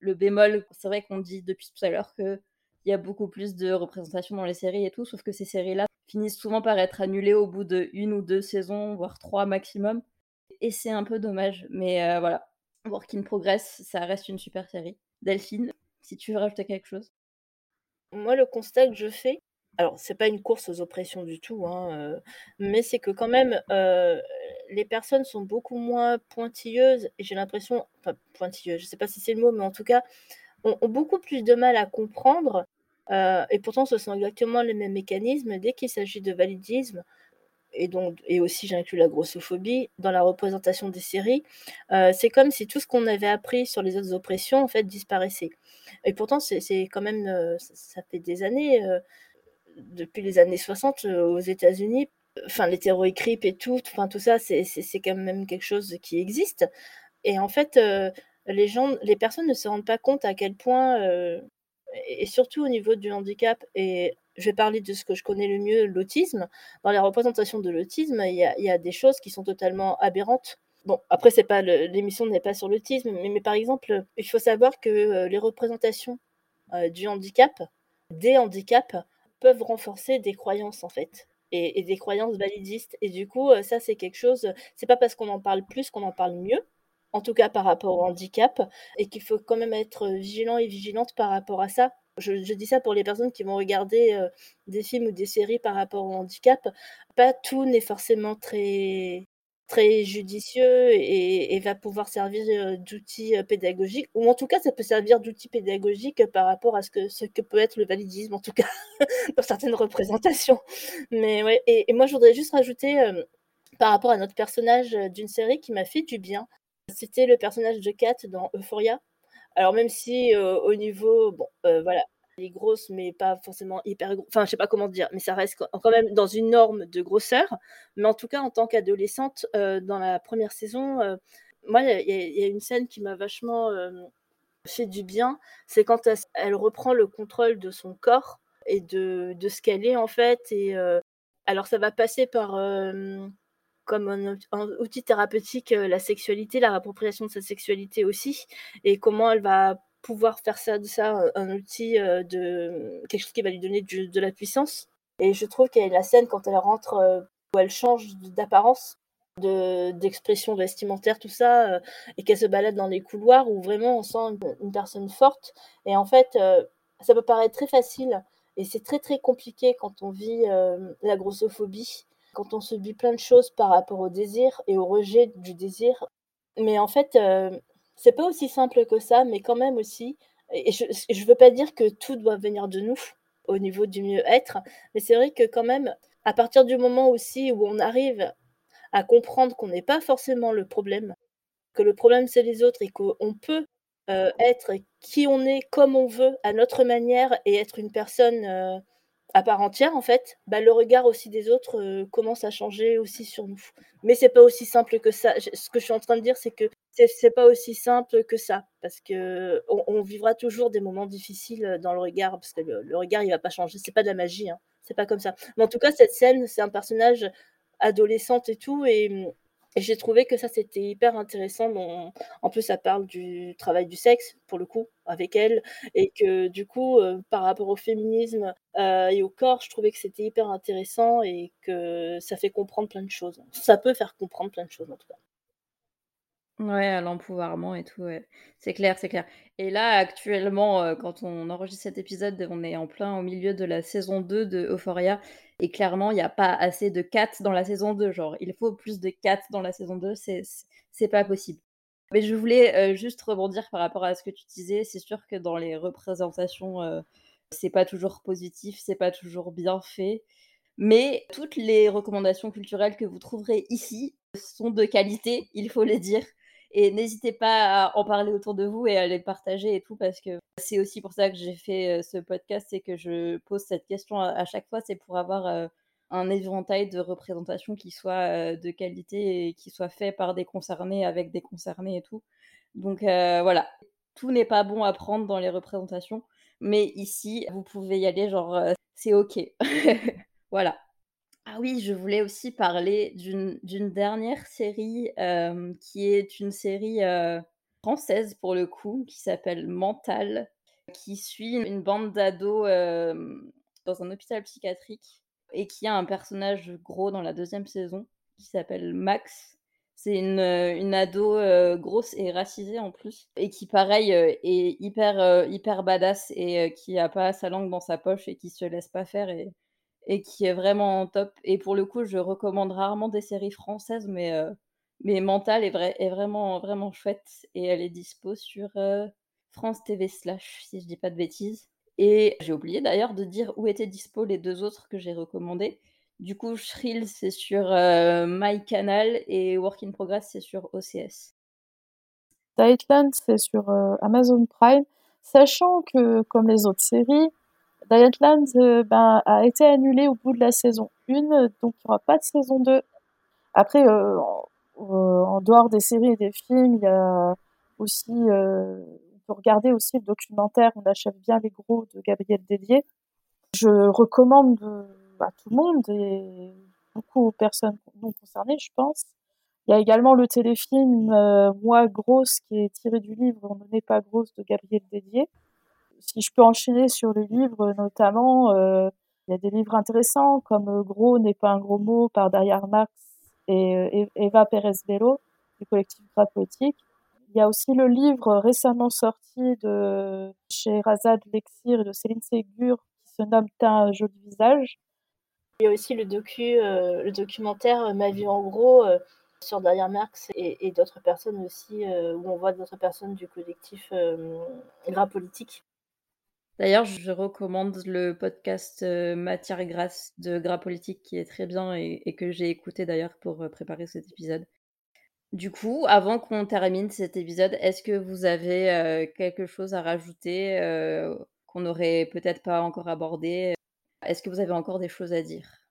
le bémol. C'est vrai qu'on dit depuis tout à l'heure qu'il y a beaucoup plus de représentation dans les séries et tout, sauf que ces séries-là finissent souvent par être annulés au bout de une ou deux saisons, voire trois maximum. Et c'est un peu dommage, mais euh, voilà. Work in Progress, ça reste une super série. Delphine, si tu veux rajouter quelque chose. Moi, le constat que je fais, alors c'est pas une course aux oppressions du tout, hein, euh, mais c'est que quand même euh, les personnes sont beaucoup moins pointilleuses et j'ai l'impression, enfin pointilleuses, je sais pas si c'est le mot, mais en tout cas ont, beaucoup plus de mal à comprendre euh, et pourtant, ce sont exactement les mêmes mécanismes dès qu'il s'agit de validisme. Et, donc, et aussi, j'inclus la grossophobie dans la représentation des séries. Euh, c'est comme si tout ce qu'on avait appris sur les autres oppressions, en fait, disparaissait. Et pourtant, c'est quand même, euh, ça fait des années, depuis les années 60 aux États-Unis, enfin, et tout, enfin, tout ça, c'est quand même quelque chose qui existe. Et en fait, les gens, les personnes ne se rendent pas compte à quel point et surtout au niveau du handicap, et je vais parler de ce que je connais le mieux, l'autisme. Dans la représentation de l'autisme, il y, a, des choses qui sont totalement aberrantes. Bon, après, c'est pas l'émission n'est pas sur l'autisme, mais, par exemple, il faut savoir que euh, les représentations euh, du handicap, des handicaps, peuvent renforcer des croyances en fait. Et, et des croyances validistes. Et du coup, euh, ça, c'est quelque chose. C'est pas parce qu'on en parle plus qu'on en parle mieux en tout cas par rapport au handicap, et qu'il faut quand même être vigilant et vigilante par rapport à ça. Je, dis ça pour les personnes qui vont regarder euh, des films ou des séries par rapport au handicap. Pas tout n'est forcément très très judicieux et, va pouvoir servir euh, d'outil euh, pédagogique, ou en tout cas ça peut servir d'outil pédagogique par rapport à ce que, ce que peut être le validisme, en tout cas dans certaines représentations. Mais ouais, et, moi je voudrais juste rajouter par rapport à notre personnage d'une série qui m'a fait du bien, c'était le personnage de Kat dans Euphoria. Alors même si euh, au niveau, bon, euh, voilà, Elle est grosse, mais pas forcément hyper grosse. Enfin, je sais pas comment dire, mais ça reste quand même dans une norme de grosseur. Mais en tout cas, en tant qu'adolescente, dans la première saison, moi, il y, a une scène qui m'a vachement fait du bien. C'est quand elle, reprend le contrôle de son corps et de, de ce qu'elle est en fait. Et alors, ça va passer par comme un, outil thérapeutique la sexualité, la réappropriation de sa sexualité aussi, et comment elle va pouvoir faire ça de ça un, outil de quelque chose qui va lui donner de la puissance. Et je trouve qu'elle la scène quand elle rentre où elle change d'apparence d'expression vestimentaire, tout ça, et qu'elle se balade dans les couloirs où vraiment on sent une, personne forte. Et en fait, ça peut paraître très facile, et c'est très très compliqué quand on vit la grossophobie, quand on se dit plein de choses par rapport au désir et au rejet du désir. Mais en fait, c'est pas aussi simple que ça, mais quand même aussi. Et je ne veux pas dire que tout doit venir de nous au niveau du mieux-être, mais c'est vrai que quand même, à partir du moment aussi où on arrive à comprendre qu'on n'est pas forcément le problème, que le problème c'est les autres et qu'on peut être qui on est comme on veut à notre manière et être une personne à part entière en fait, bah, le regard aussi des autres commence à changer aussi sur nous. Mais c'est pas aussi simple que ça. Ce que je suis en train de dire, c'est que c'est pas aussi simple que ça parce que on, vivra toujours des moments difficiles dans le regard parce que le, regard il va pas changer. C'est pas de la magie, hein. c'est pas comme ça. Mais en tout cas, cette scène, c'est un personnage adolescente et tout. Et, j'ai trouvé que ça, c'était hyper intéressant. en plus, ça parle du travail du sexe, pour le coup, avec elle. Et que du coup, euh, par rapport au féminisme euh, et au corps, je trouvais que c'était hyper intéressant et que ça fait comprendre plein de choses. Ça peut faire comprendre plein de choses, en tout cas. Ouais, à l'empouvoirment et tout. C'est clair, c'est clair. Et là, actuellement, euh, quand on enregistre cet épisode, on est en plein au milieu de la saison 2 de Euphoria. Et clairement, il n'y a pas assez de 4 dans la saison 2. Genre, il faut plus de 4 dans la saison 2, c'est, pas possible. Mais je voulais euh, juste rebondir par rapport à ce que tu disais. C'est sûr que dans les représentations, euh, c'est pas toujours positif, c'est pas toujours bien fait. Mais toutes les recommandations culturelles que vous trouverez ici sont de qualité, il faut le dire. Et n'hésitez pas à en parler autour de vous et à les partager et tout, parce que c'est aussi pour ça que j'ai fait euh, ce podcast et que je pose cette question à, chaque fois, c'est pour avoir euh, un éventail de représentations qui soit euh, de qualité et qui soit fait par des concernés avec des concernés et tout. Donc voilà, tout n'est pas bon à prendre dans les représentations, mais ici, vous pouvez y aller, genre, c'est ok. voilà. Ah oui, je voulais aussi parler d'une dernière série qui est une série française pour le coup, qui s'appelle Mental, qui suit une bande d'ados dans un hôpital psychiatrique et qui a un personnage gros dans la deuxième saison qui s'appelle Max. C'est une, une ado grosse et racisée en plus, et qui, pareil, est hyper, hyper badass et qui a pas sa langue dans sa poche et qui se laisse pas faire. Et, et qui est vraiment top. Et pour le coup, je recommande rarement des séries françaises, mais, euh, mais Mental est, vrai, est vraiment, vraiment chouette. Et elle est dispo sur euh, France TV Slash, si je dis pas de bêtises. Et j'ai oublié d'ailleurs de dire où étaient dispo les deux autres que j'ai recommandés. Du coup, Shrill, c'est sur euh, MyCanal et Work in Progress, c'est sur OCS. Dietland, c'est sur Amazon Prime. Sachant que, comme les autres séries, Dietland euh, ben, a été annulé au bout de la saison 1, donc il n'y aura pas de saison 2. Après, euh, en, dehors des séries et des films, il y a aussi, euh, on peut regarder aussi le documentaire On achève bien les gros de Gabriel Dédier. Je recommande à tout le monde et beaucoup aux personnes non concernées, je pense. Il y a également le téléfilm Moi grosse qui est tiré du livre On ne n'est pas grosse de Gabriel Dédier si je peux enchaîner sur les livres, notamment, euh, il y a des livres intéressants comme euh, Gros n'est pas un gros mot par Derrière Marx et euh, Eva Pérez Bello du collectif Gras Poétique. Il y a aussi le livre récemment sorti de chez Razad Lexir et de Céline Ségur qui se nomme T'as un joli visage. Il y a aussi le documentaire Ma vie en gros sur Derrière Marx et, d'autres personnes aussi, où on voit d'autres personnes du collectif Gras Politique. D'ailleurs, je recommande le podcast euh, Matière grasse de Gras Politique qui est très bien et, que j'ai écouté d'ailleurs pour euh, préparer cet épisode. Du coup, avant qu'on termine cet épisode, est-ce que vous avez euh, quelque chose à rajouter qu'on n'aurait peut-être pas encore abordées? Est-ce que vous avez encore des choses à dire?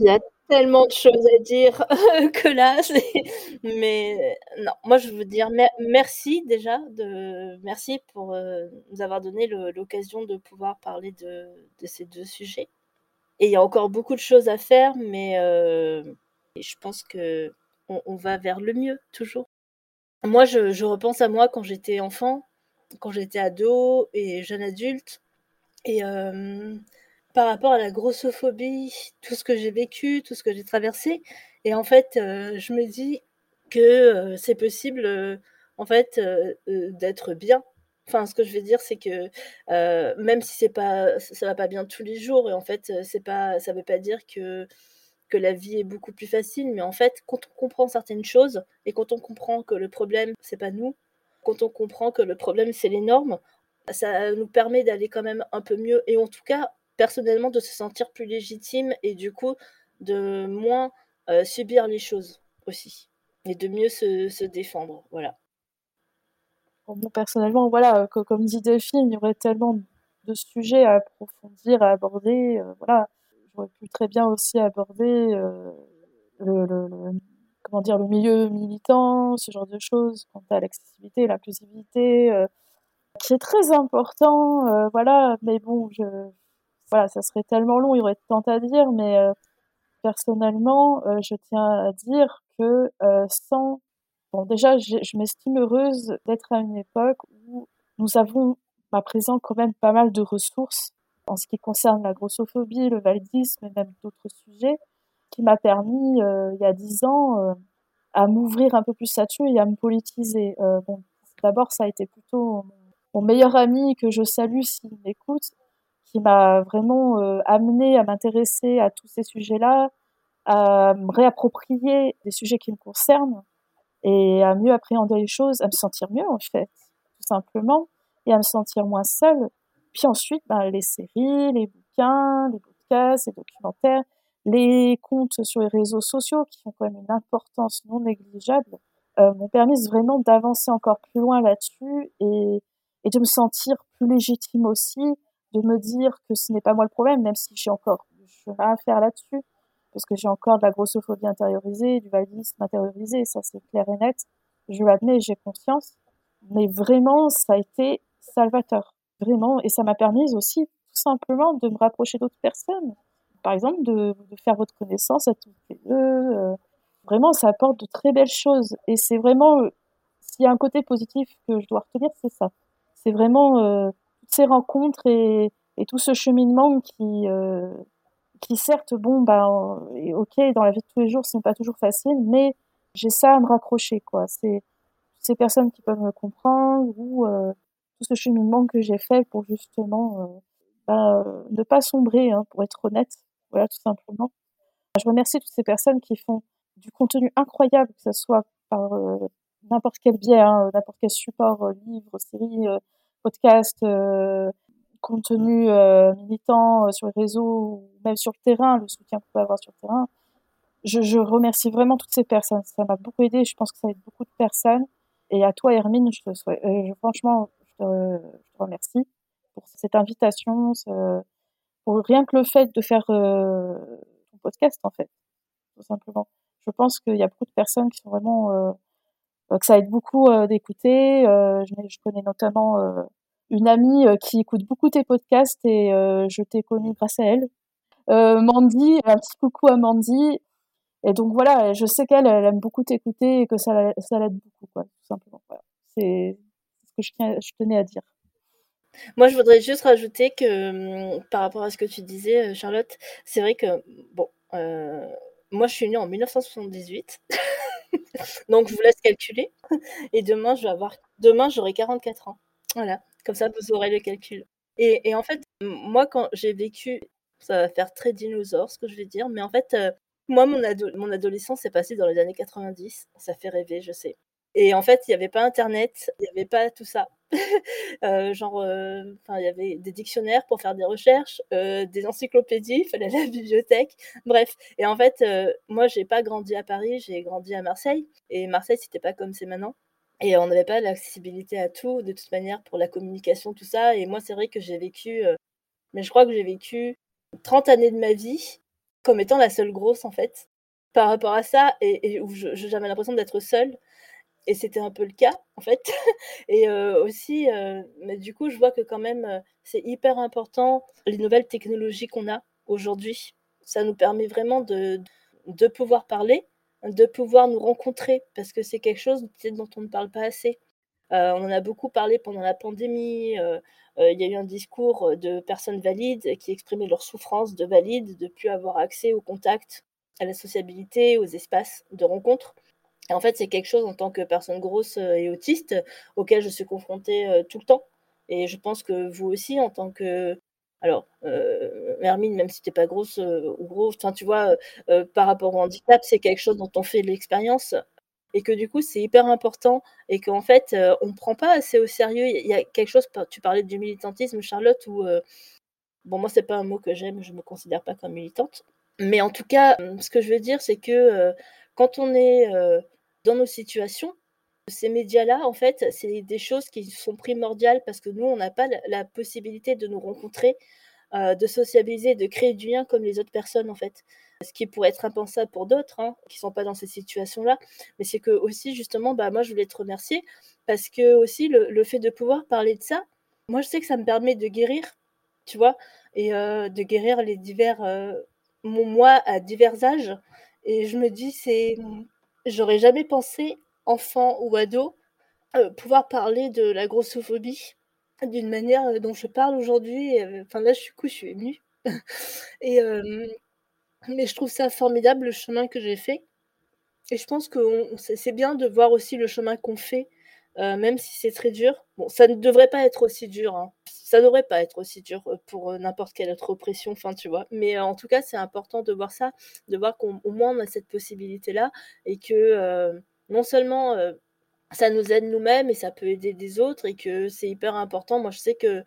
Il y a tellement de choses à dire que là, mais non, moi je veux dire merci déjà merci pour, nous avoir donné l'occasion de pouvoir parler de ces deux sujets. Et il y a encore beaucoup de choses à faire mais je pense qu'on on va vers le mieux toujours. Moi je repense à moi quand j'étais enfant, quand j'étais ado et jeune adulte. Et par rapport à la grossophobie, tout ce que j'ai vécu, tout ce que j'ai traversé. Et en fait, euh, je me dis que euh, c'est possible, euh, en fait, d'être bien. Enfin, ce que je veux dire, c'est que même si c'est pas, ça va pas bien tous les jours, et en fait, c'est pas, ça veut pas dire que que la vie est beaucoup plus facile. Mais en fait, quand on comprend certaines choses et quand on comprend que le problème c'est pas nous, quand on comprend que le problème c'est les normes, ça nous permet d'aller quand même un peu mieux. Et en tout cas, personnellement de se sentir plus légitime et du coup de moins euh, subir les choses aussi et de mieux se, défendre. Voilà. Bon, personnellement, voilà, comme dit Delphine, il y aurait tellement de sujets à approfondir, à aborder. Euh, voilà, j'aurais pu très bien aussi aborder euh, le, comment dire, le milieu militant, ce genre de choses, quant à l'accessibilité, l'inclusivité, qui est très important. voilà, mais bon, je, voilà, ça serait tellement long, il y aurait tant à dire, mais euh, personnellement, euh, je tiens à dire que euh, sans... Bon, déjà, je m'estime heureuse d'être à une époque où nous avons à présent quand même pas mal de ressources en ce qui concerne la grossophobie, le validisme et même d'autres sujets, qui m'a permis, il y a dix ans, à m'ouvrir un peu plus là-dessus et à me politiser. bon, d'abord, ça a été plutôt mon meilleur ami que je salue s'il m'écoute, qui m'a vraiment euh, amené à m'intéresser à tous ces sujets-là, à me réapproprier des sujets qui me concernent et à mieux appréhender les choses, à me sentir mieux en fait, tout simplement, et à me sentir moins seule. Puis ensuite, ben, les séries, les bouquins, les podcasts, les documentaires, les comptes sur les réseaux sociaux qui ont quand même une importance non négligeable, euh, m'ont permis vraiment d'avancer encore plus loin là-dessus et, et de me sentir plus légitime aussi de me dire que ce n'est pas moi le problème, même si j'ai encore du chemin à faire là-dessus, parce que j'ai encore de la grossophobie intériorisée, du validisme intériorisé, ça c'est clair et net. Je l'admets, j'ai conscience. Mais vraiment, ça a été salvateur. Vraiment. Et ça m'a permis aussi, tout simplement, de me rapprocher d'autres personnes. Par exemple, de, faire votre connaissance à tous les deux. Euh, vraiment, ça apporte de très belles choses. Et c'est vraiment, euh, s'il y a un côté positif que je dois retenir, c'est ça. C'est vraiment euh, ces rencontres et, tout ce cheminement qui, euh, qui certes, bon, bah, ok, dans la vie de tous les jours, ce n'est pas toujours facile, mais j'ai ça à me raccrocher, quoi. C'est ces personnes qui peuvent me comprendre ou euh, tout ce cheminement que j'ai fait pour justement euh, bah, ne pas sombrer, hein, pour être honnête, voilà, tout simplement. Je remercie toutes ces personnes qui font du contenu incroyable, que ce soit par n'importe quel biais, hein, n'importe quel support, livre, série, podcast, euh, contenu euh, militant euh, sur les réseaux, même sur le terrain, le soutien qu'on peut avoir sur le terrain. Je, je, remercie vraiment toutes ces personnes. Ça m'a beaucoup aidé. Je pense que ça aide beaucoup de personnes. Et à toi, Hermine, je te franchement, je te, remercie pour cette invitation, pour rien que le fait de faire euh, ton podcast, en fait, tout simplement. Je pense qu'il y a beaucoup de personnes qui sont vraiment que ça aide beaucoup euh, d'écouter. Euh, je, connais notamment euh, une amie qui écoute beaucoup tes podcasts et je t'ai connue grâce à elle. Mandy, un petit coucou à Mandy. Et donc voilà, je sais qu'elle elle aime beaucoup t'écouter et que ça, l'aide beaucoup, tout simplement. Voilà. C'est ce que je, tenais à dire. Moi, je voudrais juste rajouter que par rapport à ce que tu disais, Charlotte, c'est vrai que, bon, moi, je suis née en 1978. Donc, je vous laisse calculer. Et demain, je vais avoir... demain j'aurai 44 ans. Voilà. Comme ça, vous aurez le calcul. Et, en fait, moi, quand j'ai vécu, ça va faire très dinosaure ce que je vais dire, mais en fait, euh, moi, mon, ado mon adolescence s'est passée dans les années 90. Ça fait rêver, je sais. Et en fait, il n'y avait pas Internet, il n'y avait pas tout ça. euh, genre, euh, il y avait des dictionnaires pour faire des recherches, euh, des encyclopédies, il fallait la bibliothèque, bref. Et en fait, euh, moi, j'ai pas grandi à Paris, j'ai grandi à Marseille. Et Marseille, c'était pas comme c'est maintenant. Et on n'avait pas l'accessibilité à tout, de toute manière, pour la communication, tout ça. Et moi, c'est vrai que j'ai vécu, mais je crois que j'ai vécu 30 années de ma vie comme étant la seule grosse, en fait, par rapport à ça, et, où j'avais l'impression d'être seule. Et c'était un peu le cas, en fait. et aussi, mais du coup, je vois que quand même, c'est hyper important, les nouvelles technologies qu'on a aujourd'hui. Ça nous permet vraiment de, de pouvoir parler, de pouvoir nous rencontrer, parce que c'est quelque chose dont on ne parle pas assez. On en a beaucoup parlé pendant la pandémie. Il y a eu un discours de personnes valides qui exprimaient leur souffrance de valides, de ne plus avoir accès au contact, à la sociabilité, aux espaces de rencontre. En fait, c'est quelque chose en tant que personne grosse et autiste auquel je suis confrontée tout le temps. Et je pense que vous aussi, en tant que alors, euh, Hermine, même si tu pas grosse ou gros, tu vois, par rapport au handicap, c'est quelque chose dont on fait l'expérience et que du coup c'est hyper important et qu'en fait euh, on ne prend pas assez au sérieux. Il y a quelque chose, tu parlais du militantisme Charlotte, où euh, bon moi c'est pas un mot que j'aime, je me considère pas comme militante, mais en tout cas ce que je veux dire c'est que euh, quand on est dans nos situations, ces médias-là, en fait, c'est des choses qui sont primordiales parce que nous, on n'a pas la possibilité de nous rencontrer, de sociabiliser, de créer du lien comme les autres personnes, en fait ce qui pourrait être impensable pour d'autres hein, qui ne sont pas dans ces situations-là. Mais c'est que aussi, justement, bah, moi, je voulais te remercier parce que aussi, le, fait de pouvoir parler de ça, moi, je sais que ça me permet de guérir, tu vois, et euh, de guérir les divers, euh, mon moi à divers âges. Et je me dis, c'est, j'aurais jamais pensé, enfant ou ado, euh, pouvoir parler de la grossophobie d'une manière dont je parle aujourd'hui. Enfin là, je suis coup, je suis émue. et, mais je trouve ça formidable le chemin que j'ai fait. Et je pense que c'est bien de voir aussi le chemin qu'on fait, euh, même si c'est très dur. Bon, ça ne devrait pas être aussi dur. Hein. Ça devrait pas être aussi dur euh, pour euh, n'importe quelle autre oppression, enfin, tu vois. Mais en tout cas, c'est important de voir ça, de voir qu'au moins on a cette possibilité-là et que non seulement ça nous aide nous-mêmes et ça peut aider des autres et que c'est hyper important. Moi, je sais que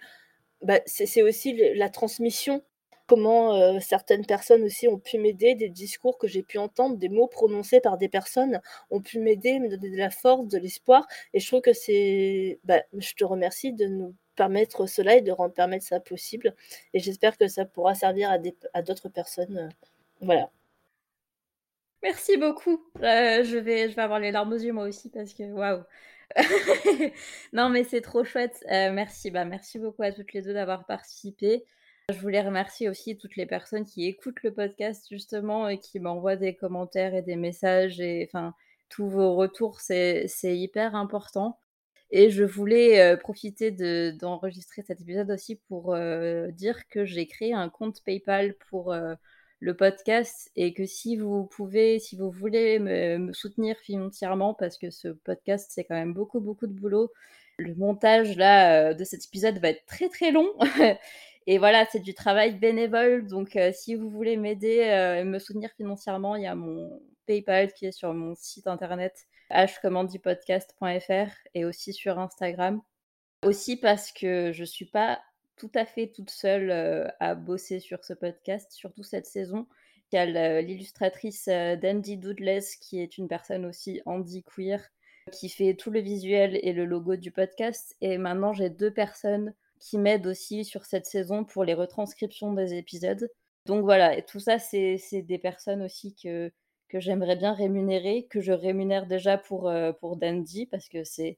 bah, c'est aussi la transmission comment euh, certaines personnes aussi ont pu m'aider, des discours que j'ai pu entendre, des mots prononcés par des personnes ont pu m'aider, me donner de la force, de l'espoir. Et je trouve que c'est, bah, je te remercie de nous permettre cela et de rendre permettre ça possible. Et j'espère que ça pourra servir à, d'autres personnes. Euh, voilà. Merci beaucoup. Euh, je, vais, je vais avoir les larmes aux yeux moi aussi parce que waouh. non mais c'est trop chouette. merci, bah merci beaucoup à toutes les deux d'avoir participé. Je voulais remercier aussi toutes les personnes qui écoutent le podcast justement et qui m'envoient des commentaires et des messages et enfin tous vos retours, c'est hyper important. Et je voulais euh, profiter d'enregistrer cet épisode aussi pour euh, dire que j'ai créé un compte PayPal pour euh, le podcast et que si vous pouvez, si vous voulez me, me soutenir financièrement, parce que ce podcast c'est quand même beaucoup beaucoup de boulot, le montage là de cet épisode va être très très long Et voilà, c'est du travail bénévole. Donc, si vous voulez m'aider et me soutenir financièrement, il y a mon PayPal qui est sur mon site internet hcommandipodcast.fr et aussi sur Instagram. Aussi parce que je ne suis pas tout à fait toute seule euh, à bosser sur ce podcast, surtout cette saison. Il y a l'illustratrice Dandy Doodless qui est une personne aussi handi-queer qui fait tout le visuel et le logo du podcast. Et maintenant, j'ai deux personnes qui m'aident aussi sur cette saison pour les retranscriptions des épisodes. Donc voilà, tout ça, c'est des personnes aussi que, que j'aimerais bien rémunérer, que je rémunère déjà pour, euh, pour Dandy, parce que c'est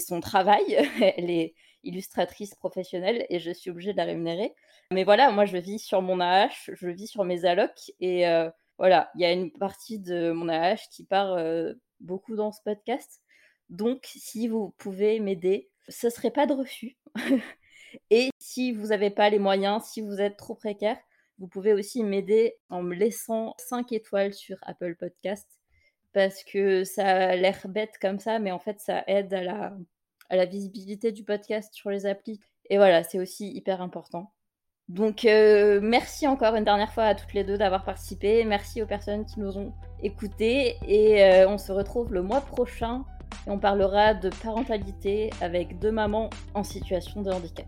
son travail. Elle est illustratrice professionnelle et je suis obligée de la rémunérer. Mais voilà, moi, je vis sur mon AH, je vis sur mes allocs et euh, voilà, il y a une partie de mon AH qui part euh, beaucoup dans ce podcast. Donc, si vous pouvez m'aider, ce serait pas de refus. Et si vous n'avez pas les moyens, si vous êtes trop précaire, vous pouvez aussi m'aider en me laissant 5 étoiles sur Apple Podcast parce que ça a l'air bête comme ça, mais en fait, ça aide à la, à la visibilité du podcast sur les applis. Et voilà, c'est aussi hyper important. Donc, euh, merci encore une dernière fois à toutes les deux d'avoir participé. Merci aux personnes qui nous ont écoutés. Et euh, on se retrouve le mois prochain et on parlera de parentalité avec deux mamans en situation de handicap.